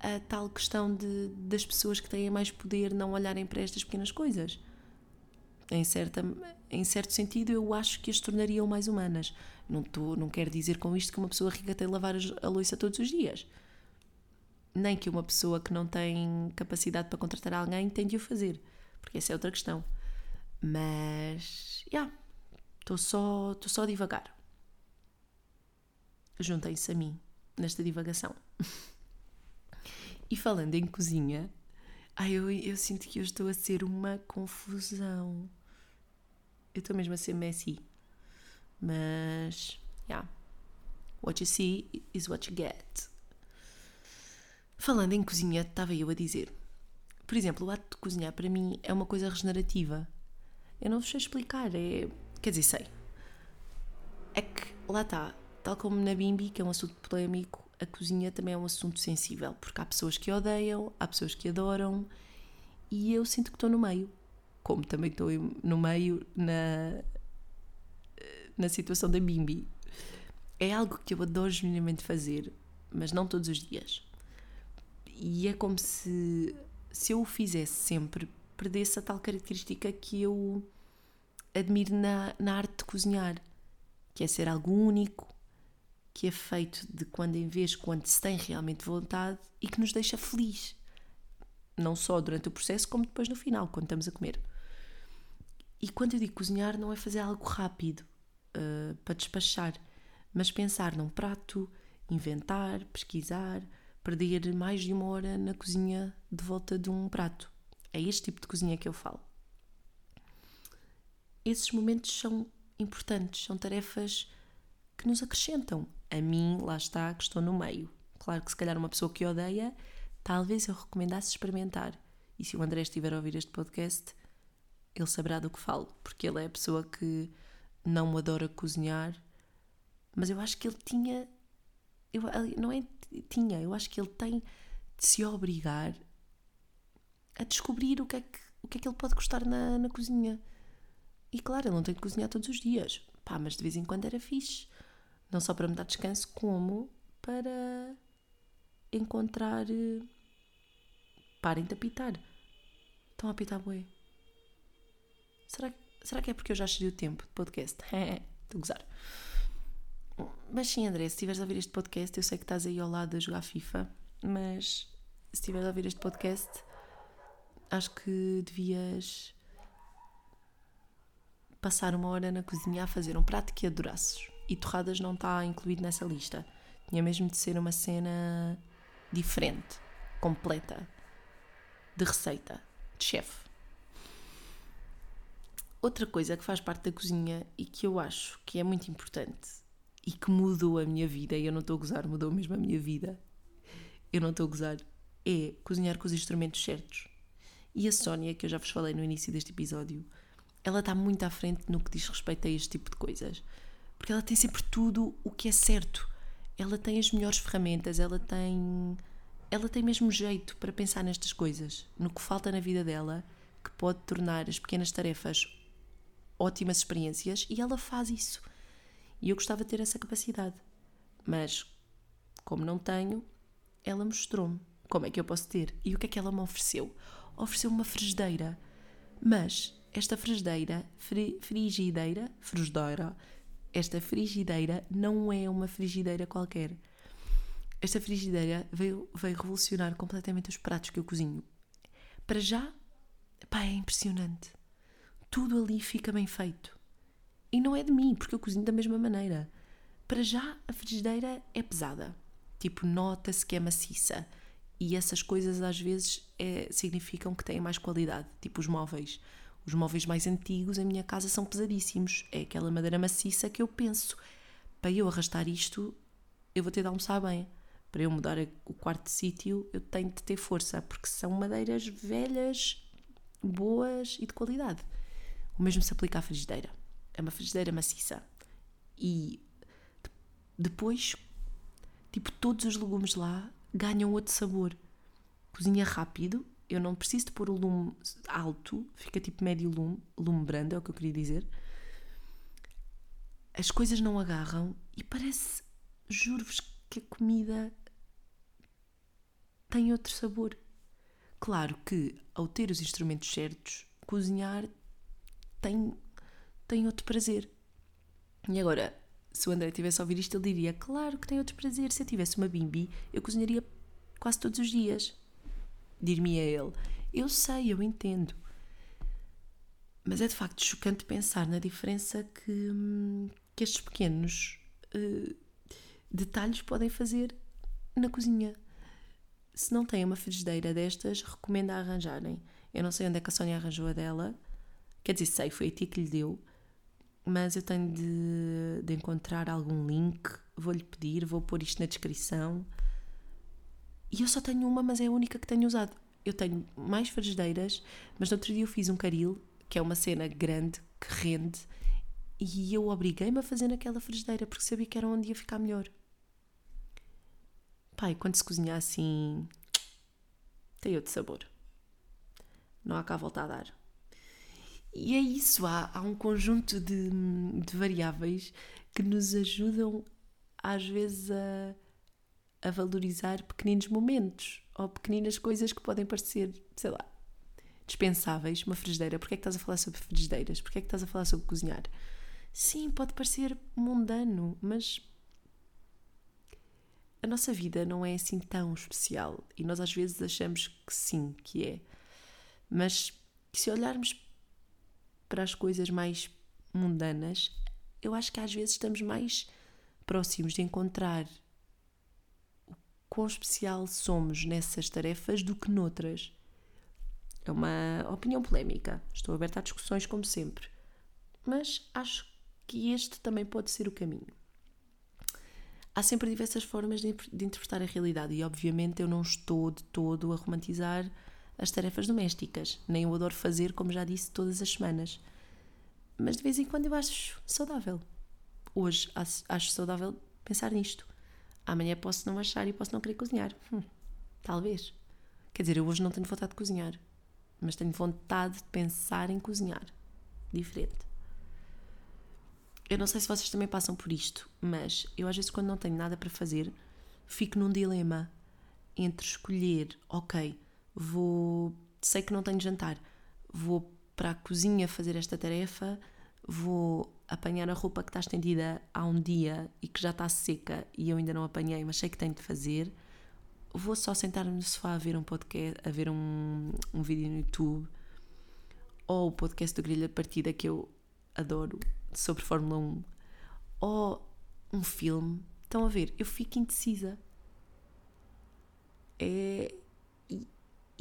a tal questão de, das pessoas que têm mais poder não olharem para estas pequenas coisas. Em, certa, em certo sentido, eu acho que as tornariam mais humanas. Não, tô, não quero dizer com isto que uma pessoa rica tem de lavar a louça todos os dias. Nem que uma pessoa que não tem capacidade para contratar alguém tem de o fazer. Porque essa é outra questão. Mas, já, yeah, estou só, estou só a divagar. Juntem-se a mim nesta divagação. e falando em cozinha, Ai, eu, eu sinto que eu estou a ser uma confusão. Eu estou mesmo a ser messy. Mas, yeah. What you see is what you get. Falando em cozinha, estava eu a dizer. Por exemplo, o ato de cozinhar para mim é uma coisa regenerativa. Eu não vos sei explicar, é. Quer dizer, sei. É que lá está, tal como na Bimbi, que é um assunto polémico, a cozinha também é um assunto sensível, porque há pessoas que odeiam, há pessoas que adoram, e eu sinto que estou no meio. Como também estou no meio na, na situação da Bimbi. É algo que eu adoro genuinamente fazer, mas não todos os dias. E é como se, se eu o fizesse sempre, perdesse a tal característica que eu admiro na, na arte de cozinhar, que é ser algo único, que é feito de quando em vez, quando se tem realmente vontade e que nos deixa feliz. Não só durante o processo, como depois no final, quando estamos a comer. E quando eu digo cozinhar, não é fazer algo rápido uh, para despachar, mas pensar num prato, inventar, pesquisar, perder mais de uma hora na cozinha de volta de um prato. É este tipo de cozinha que eu falo. Esses momentos são importantes, são tarefas que nos acrescentam. A mim, lá está, que estou no meio. Claro que se calhar uma pessoa que odeia, talvez eu recomendasse experimentar. E se o André estiver a ouvir este podcast, ele saberá do que falo, porque ele é a pessoa que não adora cozinhar, mas eu acho que ele tinha. Eu, não é tinha, eu acho que ele tem de se obrigar a descobrir o que é que, o que, é que ele pode gostar na, na cozinha. E claro, ele não tem de cozinhar todos os dias, pá, mas de vez em quando era fixe. Não só para me dar descanso, como para encontrar. Eh, parem de apitar. Estão a apitar bué. Será, será que é porque eu já cheguei o tempo de podcast? Estou a gozar. Mas sim, André, se estiveres a ouvir este podcast, eu sei que estás aí ao lado a jogar FIFA, mas se estiveres a ouvir este podcast, acho que devias passar uma hora na cozinha a fazer um prato que adorasses. E torradas não está incluído nessa lista. Tinha mesmo de ser uma cena diferente, completa, de receita, de chefe. Outra coisa que faz parte da cozinha e que eu acho que é muito importante e que mudou a minha vida, e eu não estou a gozar, mudou mesmo a minha vida, eu não estou a gozar, é cozinhar com os instrumentos certos. E a Sónia, que eu já vos falei no início deste episódio, ela está muito à frente no que diz respeito a este tipo de coisas. Porque ela tem sempre tudo o que é certo. Ela tem as melhores ferramentas, ela tem. Ela tem mesmo jeito para pensar nestas coisas, no que falta na vida dela, que pode tornar as pequenas tarefas ótimas experiências, e ela faz isso. E eu gostava de ter essa capacidade. Mas, como não tenho, ela mostrou-me como é que eu posso ter. E o que é que ela me ofereceu? Ofereceu-me uma frigideira. Mas esta frigideira, fri, frigideira, frigideira, esta frigideira não é uma frigideira qualquer. Esta frigideira veio, veio revolucionar completamente os pratos que eu cozinho. Para já, pá, é impressionante. Tudo ali fica bem feito. E não é de mim, porque eu cozinho da mesma maneira. Para já, a frigideira é pesada. Tipo, nota-se que é maciça. E essas coisas às vezes é, significam que têm mais qualidade. Tipo os móveis. Os móveis mais antigos em minha casa são pesadíssimos. É aquela madeira maciça que eu penso. Para eu arrastar isto, eu vou ter de almoçar bem. Para eu mudar o quarto de sítio, eu tenho de ter força, porque são madeiras velhas, boas e de qualidade. O mesmo se aplica à frigideira é uma frigideira maciça. E depois, tipo, todos os legumes lá ganham outro sabor. Cozinha rápido, eu não preciso de pôr o lume alto, fica tipo médio lume, lume brando, é o que eu queria dizer. As coisas não agarram e parece, juro-vos, que a comida tem outro sabor. Claro que, ao ter os instrumentos certos, cozinhar tem tem outro prazer. E agora, se o André tivesse a ouvir isto, ele diria: Claro que tem outro prazer. Se eu tivesse uma bimbi, eu cozinharia quase todos os dias. Dir-me a ele: Eu sei, eu entendo. Mas é de facto chocante pensar na diferença que, hum, que estes pequenos uh, detalhes podem fazer na cozinha. se não têm uma frigideira destas, recomendo a arranjarem. Eu não sei onde é que a Sónia arranjou a dela, quer dizer, sei, foi a ti que lhe deu, mas eu tenho de, de encontrar algum link, vou-lhe pedir, vou pôr isto na descrição. E eu só tenho uma, mas é a única que tenho usado. Eu tenho mais frigideiras, mas no outro dia eu fiz um caril, que é uma cena grande, que rende, e eu obriguei-me a fazer naquela frigideira, porque sabia que era onde ia ficar melhor. Pai, quando se cozinha assim, tem outro sabor. Não há cá volta a dar. E é isso, há, há um conjunto de, de variáveis que nos ajudam às vezes a, a valorizar pequeninos momentos ou pequeninas coisas que podem parecer, sei lá, dispensáveis. Uma frigideira, porquê é que estás a falar sobre frigideiras? Porquê é que estás a falar sobre cozinhar? Sim, pode parecer mundano, mas a nossa vida não é assim tão especial e nós às vezes achamos que sim, que é. Mas se olharmos para as coisas mais mundanas, eu acho que às vezes estamos mais próximos de encontrar o quão especial somos nessas tarefas do que noutras. É uma opinião polémica. Estou aberta a discussões, como sempre. Mas acho que este também pode ser o caminho há sempre diversas formas de, de interpretar a realidade e, obviamente, eu não estou de todo a romantizar as tarefas domésticas, nem eu adoro fazer, como já disse, todas as semanas. Mas de vez em quando eu acho saudável. Hoje acho saudável pensar nisto. Amanhã posso não achar e posso não querer cozinhar. Hum, talvez. Quer dizer, eu hoje não tenho vontade de cozinhar, mas tenho vontade de pensar em cozinhar. Diferente. Eu não sei se vocês também passam por isto, mas eu às vezes quando não tenho nada para fazer, fico num dilema entre escolher, ok, vou, sei que não tenho jantar, vou para a cozinha fazer esta tarefa, vou apanhar a roupa que está estendida há um dia e que já está seca e eu ainda não apanhei, mas sei que tenho de fazer. Vou só sentar-me no sofá a ver um podcast, a ver um, um vídeo no YouTube ou o podcast do Grelha Partida que eu adoro sobre Fórmula 1 ou um filme, estão a ver, eu fico indecisa. É,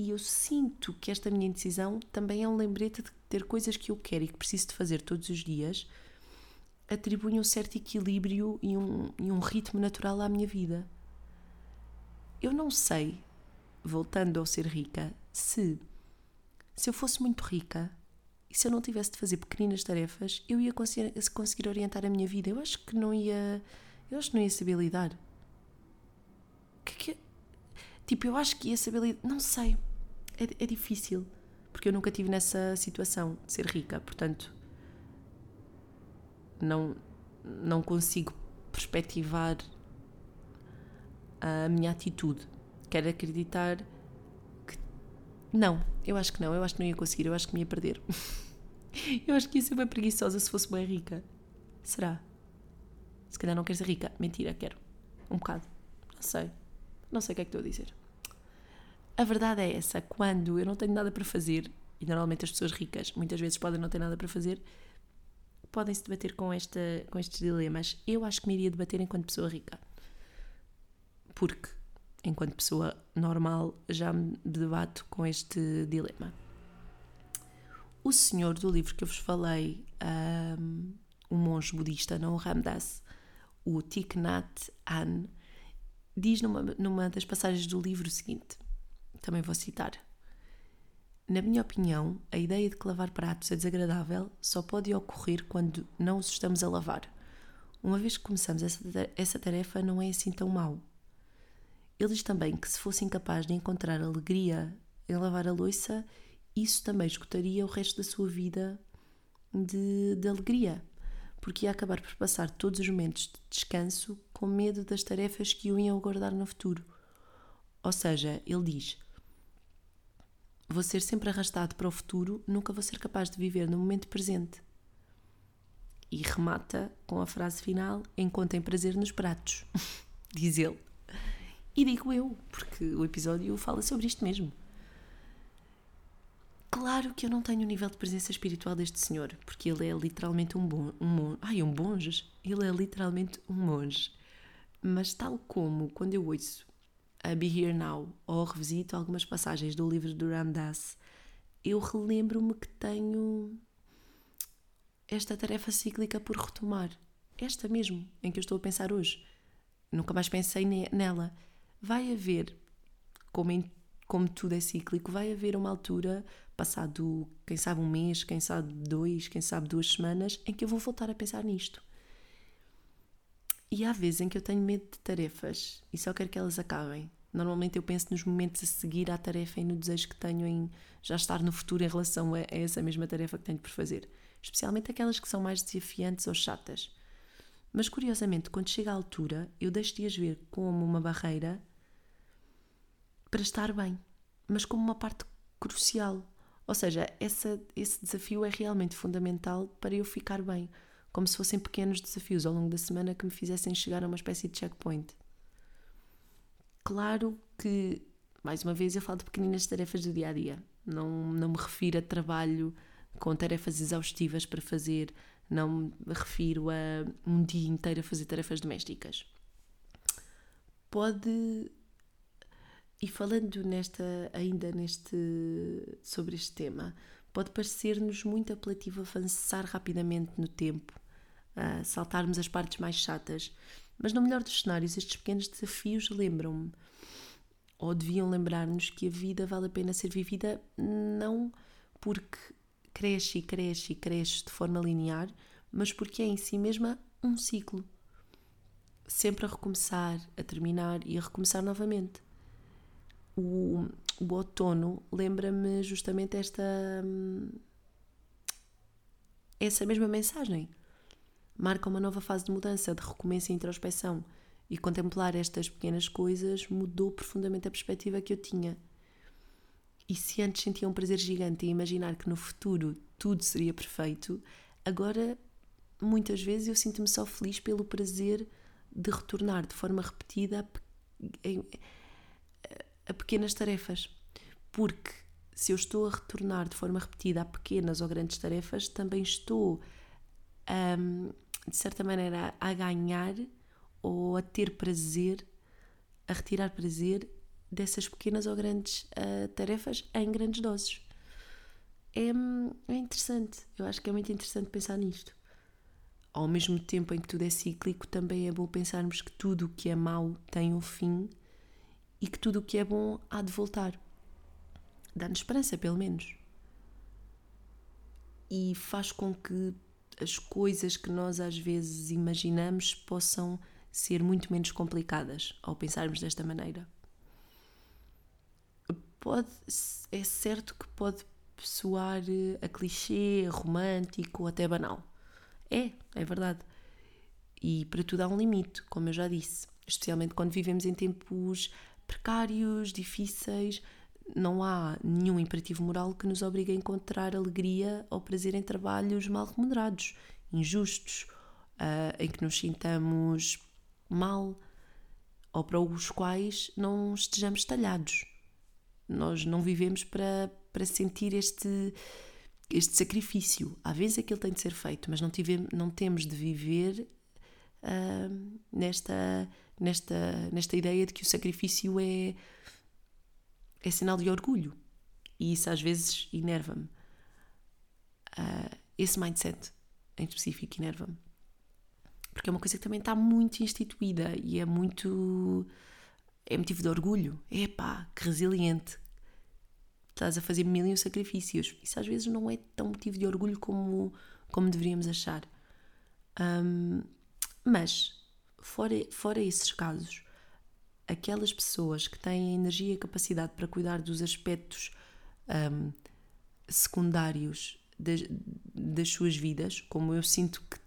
e, eu sinto que esta minha indecisão também é um lembrete de ter coisas que eu quero e que preciso de fazer todos os dias atribuem um certo equilíbrio e um, e um ritmo natural à minha vida. Eu não sei, voltando ao ser rica, se se eu fosse muito rica, e se eu não tivesse de fazer pequeninas tarefas, eu ia conseguir, conseguir orientar a minha vida. Eu acho que não ia. Eu acho que não ia saber lidar. Que, que, tipo, eu acho que ia saber lidar. Não sei. É, é difícil. Porque eu nunca tive nessa situação de ser rica. Portanto, não, não consigo perspectivar a minha atitude. Quero acreditar não, eu acho que não, eu acho que não ia conseguir, eu acho que me ia perder. eu acho que ia ser bem preguiçosa se fosse bem rica. Será? Se calhar não quero ser rica. Mentira, quero. Um bocado. Não sei. Não sei o que é que estou a dizer. A verdade é essa, quando eu não tenho nada para fazer, e normalmente as pessoas ricas muitas vezes podem não ter nada para fazer, podem se debater com, esta, com estes dilemas. Eu acho que me iria debater enquanto pessoa rica. Porque enquanto pessoa normal, já me debato com este dilema. O senhor do livro que eu vos falei, um, monge budista, não o Ramdas, o Thich Nhat Hanh, diz numa, numa das passagens do livro o seguinte, também vou citar. Na minha opinião, a ideia de que lavar pratos é desagradável só pode ocorrer quando não os estamos a lavar. Uma vez que começamos essa, tarefa, não é assim tão mau. Ele diz também que se fosse incapaz de encontrar alegria em lavar a louça, isso também escutaria o resto da sua vida de, de alegria, porque ia acabar por passar todos os momentos de descanso com medo das tarefas que o iam aguardar no futuro. Ou seja, ele diz: Vou ser sempre arrastado para o futuro, nunca vou ser capaz de viver no momento presente. E remata com a frase final: Encontrem prazer nos pratos, diz ele. E digo eu, porque o episódio fala sobre isto mesmo. Claro que eu não tenho o nível de presença espiritual deste senhor, porque ele é literalmente um um monge. Ai, um monge? Ele é literalmente um monge. Mas tal como quando eu ouço a Be Here Now ou revisito algumas passagens do livro do Ram Dass, eu relembro-me que tenho esta tarefa cíclica por retomar. Esta mesmo, em que eu estou a pensar hoje. Nunca mais pensei nela. Vai haver, como, em, como tudo é cíclico, vai haver uma altura, passado, quem sabe, um mês, quem sabe dois, quem sabe duas semanas, em que eu vou voltar a pensar nisto. E há vezes em que eu tenho medo de tarefas e só quero que elas acabem. Normalmente eu penso nos momentos a seguir à tarefa e no desejo que tenho em já estar no futuro em relação a, essa mesma tarefa que tenho por fazer. Especialmente aquelas que são mais desafiantes ou chatas. Mas curiosamente, quando chega à altura, eu deixo de as ver como uma barreira para estar bem, mas como uma parte crucial. Ou seja, essa, esse desafio é realmente fundamental para eu ficar bem como se fossem pequenos desafios ao longo da semana que me fizessem chegar a uma espécie de checkpoint. Claro que, mais uma vez, eu falo de pequeninas tarefas do dia a dia. Não, não me refiro a trabalho com tarefas exaustivas para fazer, não me refiro a um dia inteiro a fazer tarefas domésticas. Pode. E falando nesta, ainda neste, sobre este tema, pode parecer-nos muito apelativo avançar rapidamente no tempo, saltarmos as partes mais chatas, mas no melhor dos cenários, estes pequenos desafios lembram-me, ou deviam lembrar-nos que a vida vale a pena ser vivida não porque cresce e cresce e cresce de forma linear, mas porque é em si mesma um ciclo. Sempre a recomeçar, a terminar e a recomeçar novamente o, o outono lembra-me justamente esta. essa mesma mensagem. Marca uma nova fase de mudança, de recomeço e introspeção. E contemplar estas pequenas coisas mudou profundamente a perspectiva que eu tinha. E se antes sentia um prazer gigante em imaginar que no futuro tudo seria perfeito, agora muitas vezes eu sinto-me só feliz pelo prazer de retornar de forma repetida a pequenas tarefas. Porque se eu estou a retornar de forma repetida a pequenas ou grandes tarefas, também estou, um, de certa maneira, a ganhar ou a ter prazer, a retirar prazer dessas pequenas ou grandes uh, tarefas em grandes doses. É, é interessante, eu acho que é muito interessante pensar nisto. Ao mesmo tempo em que tudo é cíclico, também é bom pensarmos que tudo o que é mau tem um fim e que tudo o que é bom há de voltar. Dá-nos esperança, pelo menos. E faz com que as coisas que nós às vezes imaginamos possam ser muito menos complicadas ao pensarmos desta maneira. Pode, é certo que pode soar a clichê, romântico, até banal. É, é verdade. E para tudo há um limite, como eu já disse, especialmente quando vivemos em tempos precários, difíceis. Não há nenhum imperativo moral que nos obrigue a encontrar alegria ou prazer em trabalhos mal remunerados, injustos, uh, em que nos sintamos mal ou para os quais não estejamos talhados. Nós não vivemos para, para sentir este, este sacrifício. Às vezes aquilo tem de ser feito, mas não, tive, não temos de viver uh, nesta nesta, nesta ideia de que o sacrifício é, é sinal de orgulho. E isso às vezes enerva-me. Uh, esse mindset em específico enerva-me. Porque é uma coisa que também está muito instituída e é muito. é motivo de orgulho. Epá, que resiliente. Estás a fazer mil e um sacrifícios. Isso às vezes não é tão motivo de orgulho como, como deveríamos achar. Um, mas fora, fora esses casos, aquelas pessoas que têm a energia e a capacidade para cuidar dos aspectos um, secundários das, das, suas vidas, como eu sinto que,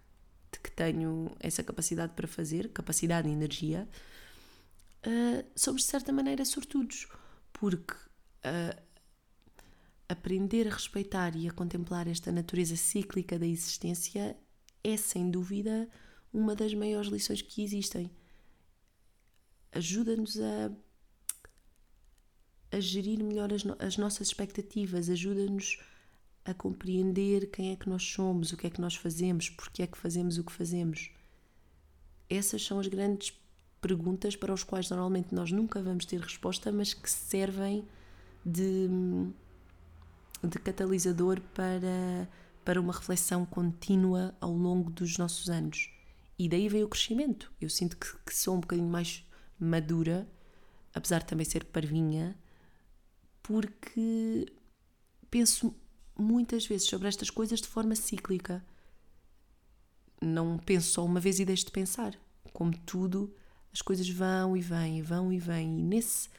que, tenho essa capacidade para fazer, capacidade e energia, uh, somos de certa maneira sortudos, porque uh, aprender a respeitar e a contemplar esta natureza cíclica da existência é sem dúvida uma das maiores lições que existem. Ajuda-nos a, a gerir melhor as, no, as nossas expectativas, ajuda-nos a compreender quem é que nós somos, o que é que nós fazemos, porque é que fazemos o que fazemos. Essas são as grandes perguntas para os quais normalmente nós nunca vamos ter resposta, mas que servem de, de catalisador para, para uma reflexão contínua ao longo dos nossos anos. E daí vem o crescimento. Eu sinto que, que sou um bocadinho mais madura, apesar de também ser parvinha, porque penso muitas vezes sobre estas coisas de forma cíclica. Não penso só uma vez e deixo de pensar. Como tudo, as coisas vão e vêm, vão e vêm, e nesse,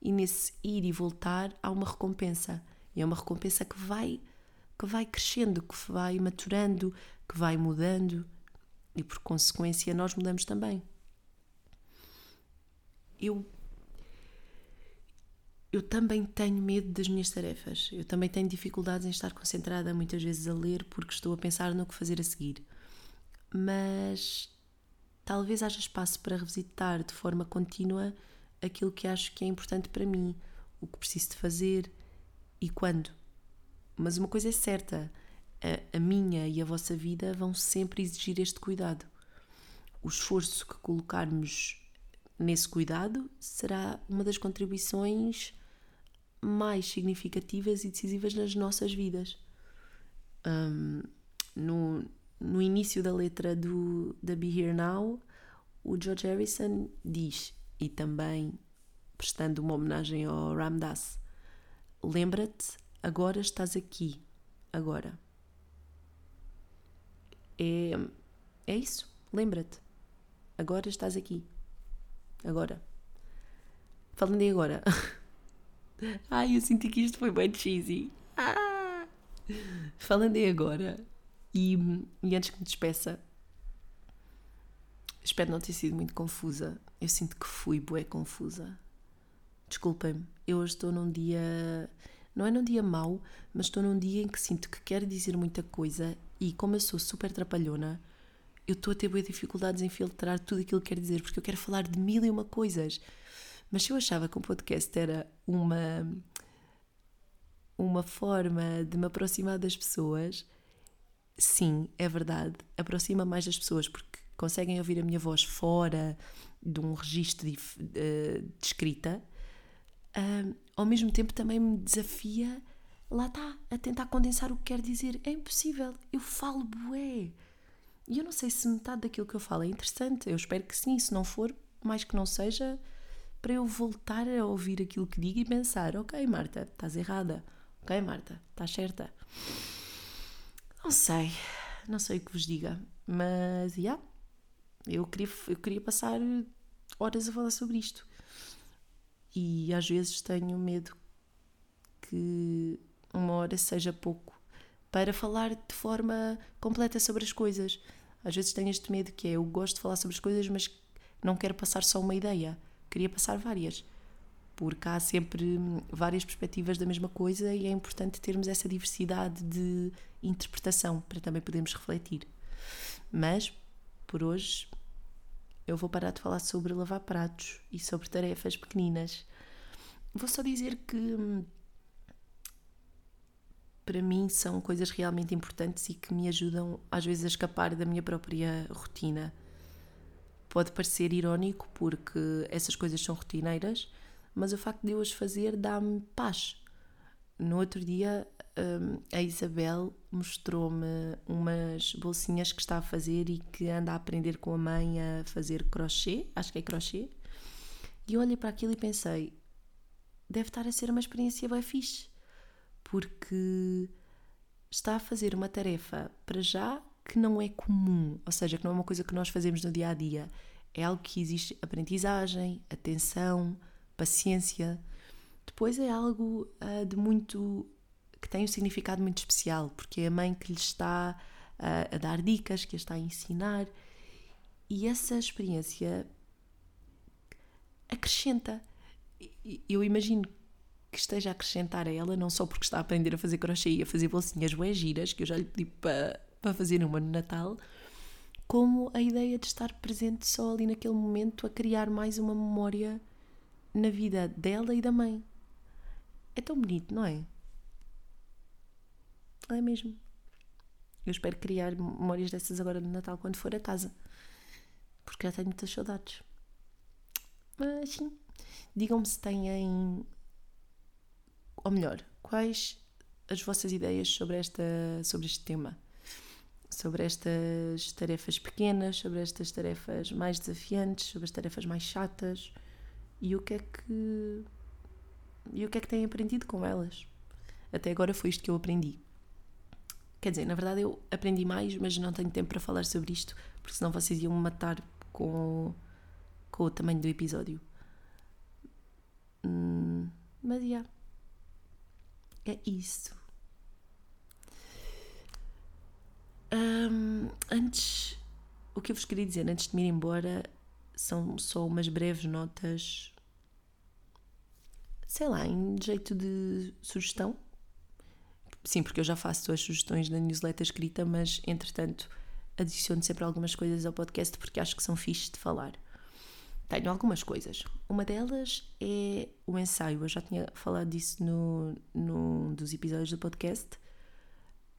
e nesse ir e voltar há uma recompensa. E é uma recompensa que vai, que vai crescendo, que vai maturando, que vai mudando, e por consequência nós mudamos também. Eu eu também tenho medo das minhas tarefas. Eu também tenho dificuldades em estar concentrada muitas vezes a ler porque estou a pensar no que fazer a seguir. Mas talvez haja espaço para revisitar de forma contínua aquilo que acho que é importante para mim, o que preciso de fazer e quando. Mas uma coisa é certa: a, a minha e a vossa vida vão sempre exigir este cuidado. O esforço que colocarmos nesse cuidado será uma das contribuições mais significativas e decisivas nas nossas vidas. Um, no, no início da letra do, da Be Here Now, o George Harrison diz, e também prestando uma homenagem ao Ramdas: Lembra-te, agora estás aqui, agora. É, é isso, lembra-te, agora estás aqui, agora. Falando em agora. Ai, eu senti que isto foi bem cheesy. Ah! Falando aí agora, e, e antes que me despeça, espero não ter sido muito confusa. Eu sinto que fui bué confusa. Desculpem-me, eu hoje estou num dia. Não é num dia mau, mas estou num dia em que sinto que quero dizer muita coisa e, como eu sou super trapalhona, eu estou a ter boas dificuldades em filtrar tudo aquilo que quero dizer, porque eu quero falar de mil e uma coisas. Mas se eu achava que um podcast era uma, uma forma de me aproximar das pessoas, sim, é verdade, aproxima mais das pessoas porque conseguem ouvir a minha voz fora de um registro de, de, de escrita. Um, ao mesmo tempo também me desafia, lá está, a tentar condensar o que quero dizer. É impossível, eu falo bué. E eu não sei se metade daquilo que eu falo é interessante, eu espero que sim, se não for, mais que não seja, para eu voltar a ouvir aquilo que digo e pensar: ok, Marta, estás errada. Ok, Marta, estás certa. Não sei, não sei o que vos diga, mas já. Yeah, eu, queria, eu queria passar horas a falar sobre isto. E às vezes tenho medo que uma hora seja pouco para falar de forma completa sobre as coisas. Às vezes tenho este medo que é eu gosto de falar sobre as coisas, mas não quero passar só uma ideia queria passar várias, porque há sempre várias perspectivas da mesma coisa e é importante termos essa diversidade de interpretação para também podermos refletir. Mas, por hoje, eu vou parar de falar sobre lavar pratos e sobre tarefas pequeninas. Vou só dizer que para mim são coisas realmente importantes e que me ajudam às vezes a escapar da minha própria rotina Pode parecer irónico porque essas coisas são rotineiras, mas o facto de eu as fazer dá-me paz. No outro dia, hum, a Isabel mostrou-me umas bolsinhas que está a fazer e que anda a aprender com a mãe a fazer crochê, acho que é crochê. E eu olhei para aquilo e pensei: deve estar a ser uma experiência bem fixe, porque está a fazer uma tarefa para já que não é comum, ou seja, que não é uma coisa que nós fazemos no dia a dia. É algo que existe aprendizagem, atenção, paciência. Depois é algo uh, de muito. que tem um significado muito especial, porque é a mãe que lhe está uh, a dar dicas, que a está a ensinar. E essa experiência acrescenta. Eu imagino que esteja a acrescentar a ela, não só porque está a aprender a fazer crochê e a fazer bolsinhas bué giras, que eu já lhe pedi para para fazer uma no Natal, como a ideia de estar presente só ali naquele momento a criar mais uma memória na vida dela e da mãe. É tão bonito, não é? É mesmo. Eu espero criar memórias dessas agora no Natal quando for a casa. Porque já tenho muitas saudades. Mas sim, digam-me se têm. Ou melhor, quais as vossas ideias sobre, esta, sobre este tema? Sobre estas tarefas pequenas, sobre estas tarefas mais desafiantes, sobre as tarefas mais chatas e o que é que. E o que é que têm aprendido com elas? Até agora foi isto que eu aprendi. Quer dizer, na verdade eu aprendi mais, mas não tenho tempo para falar sobre isto, porque senão vocês iam me matar com, com o tamanho do episódio. Hum, mas já. Yeah. É isso. Um, antes, o que eu vos queria dizer antes de me ir embora são só umas breves notas, sei lá, em jeito de sugestão Sim, porque eu já faço as sugestões na newsletter escrita, mas entretanto adiciono sempre algumas coisas ao podcast porque acho que são fixe de falar. Tenho algumas coisas. Uma delas é o ensaio. Eu já tinha falado disso no, num dos episódios do podcast.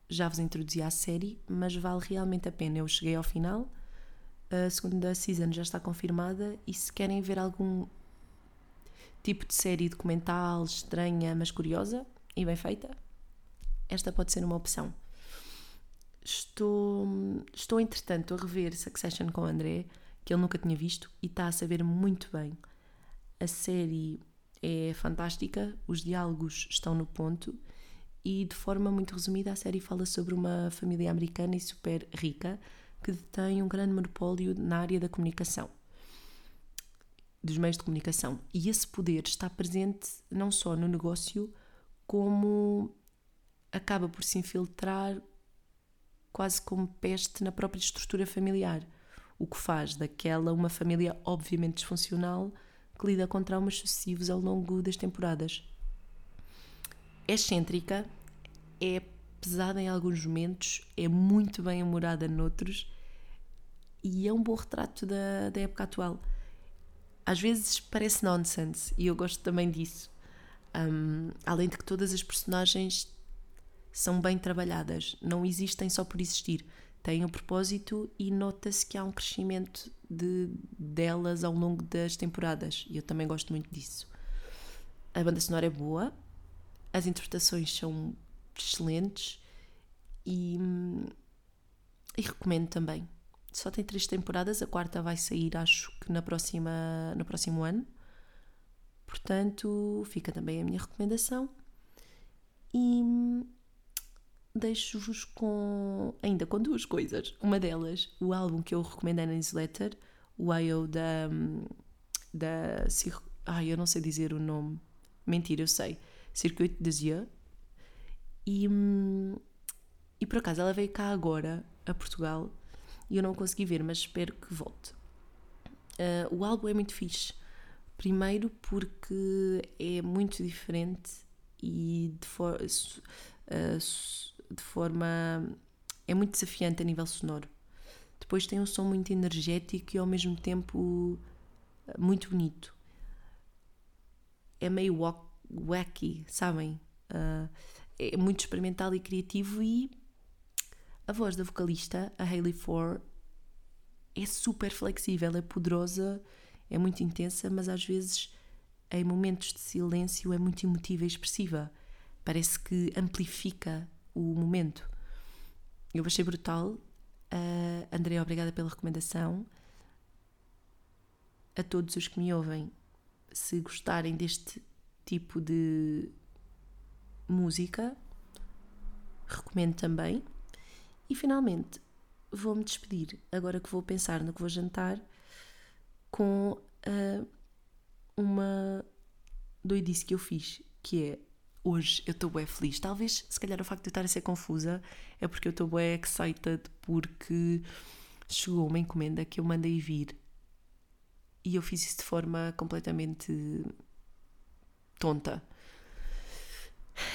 Já vos introduzi à série, mas vale realmente a pena. Eu cheguei ao final, a segunda season já está confirmada e se querem ver algum tipo de série documental estranha, mas curiosa e bem feita, esta pode ser uma opção. Estou, estou entretanto, a rever Succession com o André, que ele nunca tinha visto e está a saber muito bem. A série é fantástica, os diálogos estão no ponto e, de forma muito resumida, a série fala sobre uma família americana e super rica que detém um grande monopólio na área da comunicação, dos meios de comunicação. E esse poder está presente não só no negócio, como acaba por se infiltrar quase como peste na própria estrutura familiar, o que faz daquela uma família obviamente disfuncional que lida com traumas sucessivos ao longo das temporadas. É excêntrica, é pesada em alguns momentos, é muito bem humorada noutros e é um bom retrato da, da época atual. Às vezes parece nonsense e eu gosto também disso. Um, além de que todas as personagens são bem trabalhadas, não existem só por existir. Têm um propósito e nota-se que há um crescimento de, delas ao longo das temporadas. E eu também gosto muito disso. A banda sonora é boa, as interpretações são excelentes e, e recomendo também. Só tem três temporadas, a quarta vai sair, acho que na próxima, no próximo ano. Portanto, fica também a minha recomendação. E deixo-vos com ainda com duas coisas. Uma delas, o álbum que eu recomendei na newsletter, o I.O. da. da ai, eu não sei dizer o nome. Mentira, eu sei. Circuit des Yeux. E, e por acaso ela veio cá agora, a Portugal, e eu não consegui ver, mas espero que volte. Uh, o álbum é muito fixe. Primeiro porque é muito diferente e de for, uh, de forma. é muito desafiante a nível sonoro. Depois tem um som muito energético e ao mesmo tempo muito bonito. É meio wacky, sabem? Uh, é muito experimental e criativo e a voz da vocalista, a Hayley Ford, é super flexível, é poderosa, é muito intensa, mas às vezes em momentos de silêncio é muito emotiva e expressiva. Parece que amplifica o momento. Eu achei brutal. Uh, André, obrigada pela recomendação. A todos os que me ouvem, se gostarem deste tipo de música, recomendo também. E finalmente, vou-me despedir, agora que vou pensar no que vou jantar, com uh, uma doidice que eu fiz, que é hoje eu estou bem feliz. Talvez, se calhar, o facto de eu estar a ser confusa é porque eu estou bem excited porque chegou uma encomenda que eu mandei vir e eu fiz isso de forma completamente tonta.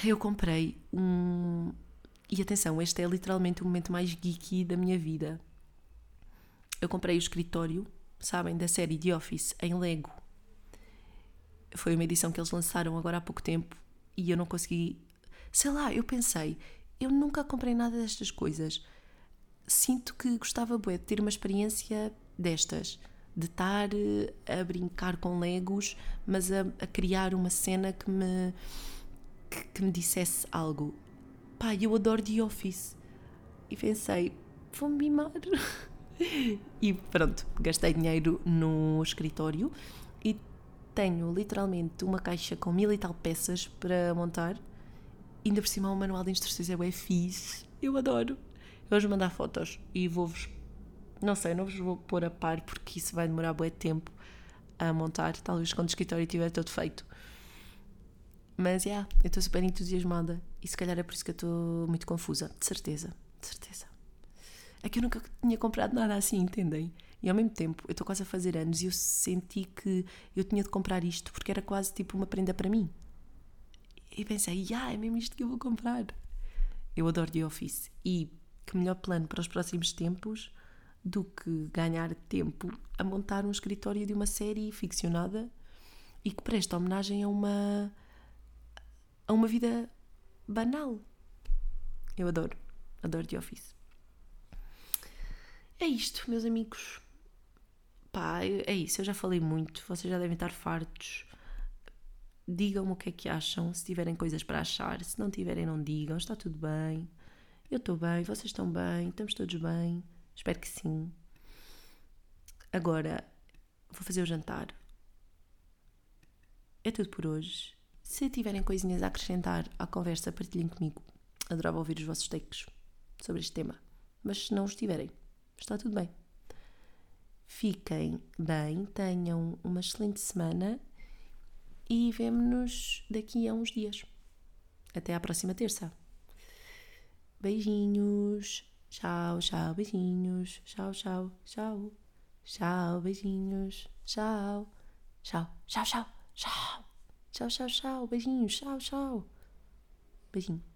Eu comprei um. E atenção, este é literalmente o momento mais geeky da minha vida. Eu comprei o escritório, sabem, da série The Office em Lego. Foi uma edição que eles lançaram agora há pouco tempo e eu não consegui. Sei lá, eu pensei, eu nunca comprei nada destas coisas. Sinto que gostava bué de ter uma experiência destas, de estar eh, a brincar com legos, mas a, a criar uma cena que me, que, que me dissesse algo. Pá, eu adoro The Office. E pensei, vou-me mimar. e pronto, gastei dinheiro no escritório tenho literalmente uma caixa com mil e tal peças para montar. Ainda por cima, o manual de instruções é o fixe. Eu adoro. Vou-vos mandar fotos e vou-vos não sei, não vos vou pôr a par porque isso vai demorar bué tempo a montar, talvez quando o escritório estiver todo feito. Mas, já, yeah, eu estou super entusiasmada e se calhar é por isso que eu estou muito confusa, de certeza, de certeza. É que eu nunca tinha comprado nada assim, entendem? E ao mesmo tempo, eu estou quase a fazer anos e eu senti que eu tinha de comprar isto porque era quase tipo uma prenda para mim. E pensei, yeah, é mesmo isto que eu vou comprar. Eu adoro The Office e que melhor plano para os próximos tempos do que ganhar tempo a montar um escritório de uma série ficcionada e que presta homenagem a uma a uma vida banal. Eu adoro, adoro The Office. É isto, meus amigos. Pá, é isso, eu já falei muito, vocês já devem estar fartos. Digam-me o que é que acham, se tiverem coisas para achar, se não tiverem, não digam, está tudo bem. Eu estou bem, vocês estão bem, estamos todos bem. Espero que sim. Agora vou fazer o jantar. É tudo por hoje. Se tiverem coisinhas a acrescentar à conversa, partilhem comigo. Adorava ouvir os vossos takes sobre este tema. Mas se não os tiverem, está tudo bem. Fiquem bem, tenham uma excelente semana e vemo-nos daqui a uns dias. Até à próxima terça. Beijinhos! Tchau, tchau, beijinhos. Tchau, tchau, tchau. Tchau, beijinhos. Tchau. Tchau, tchau, tchau, tchau. Tchau, tchau. Beijinhos. Tchau, tchau. Beijinho.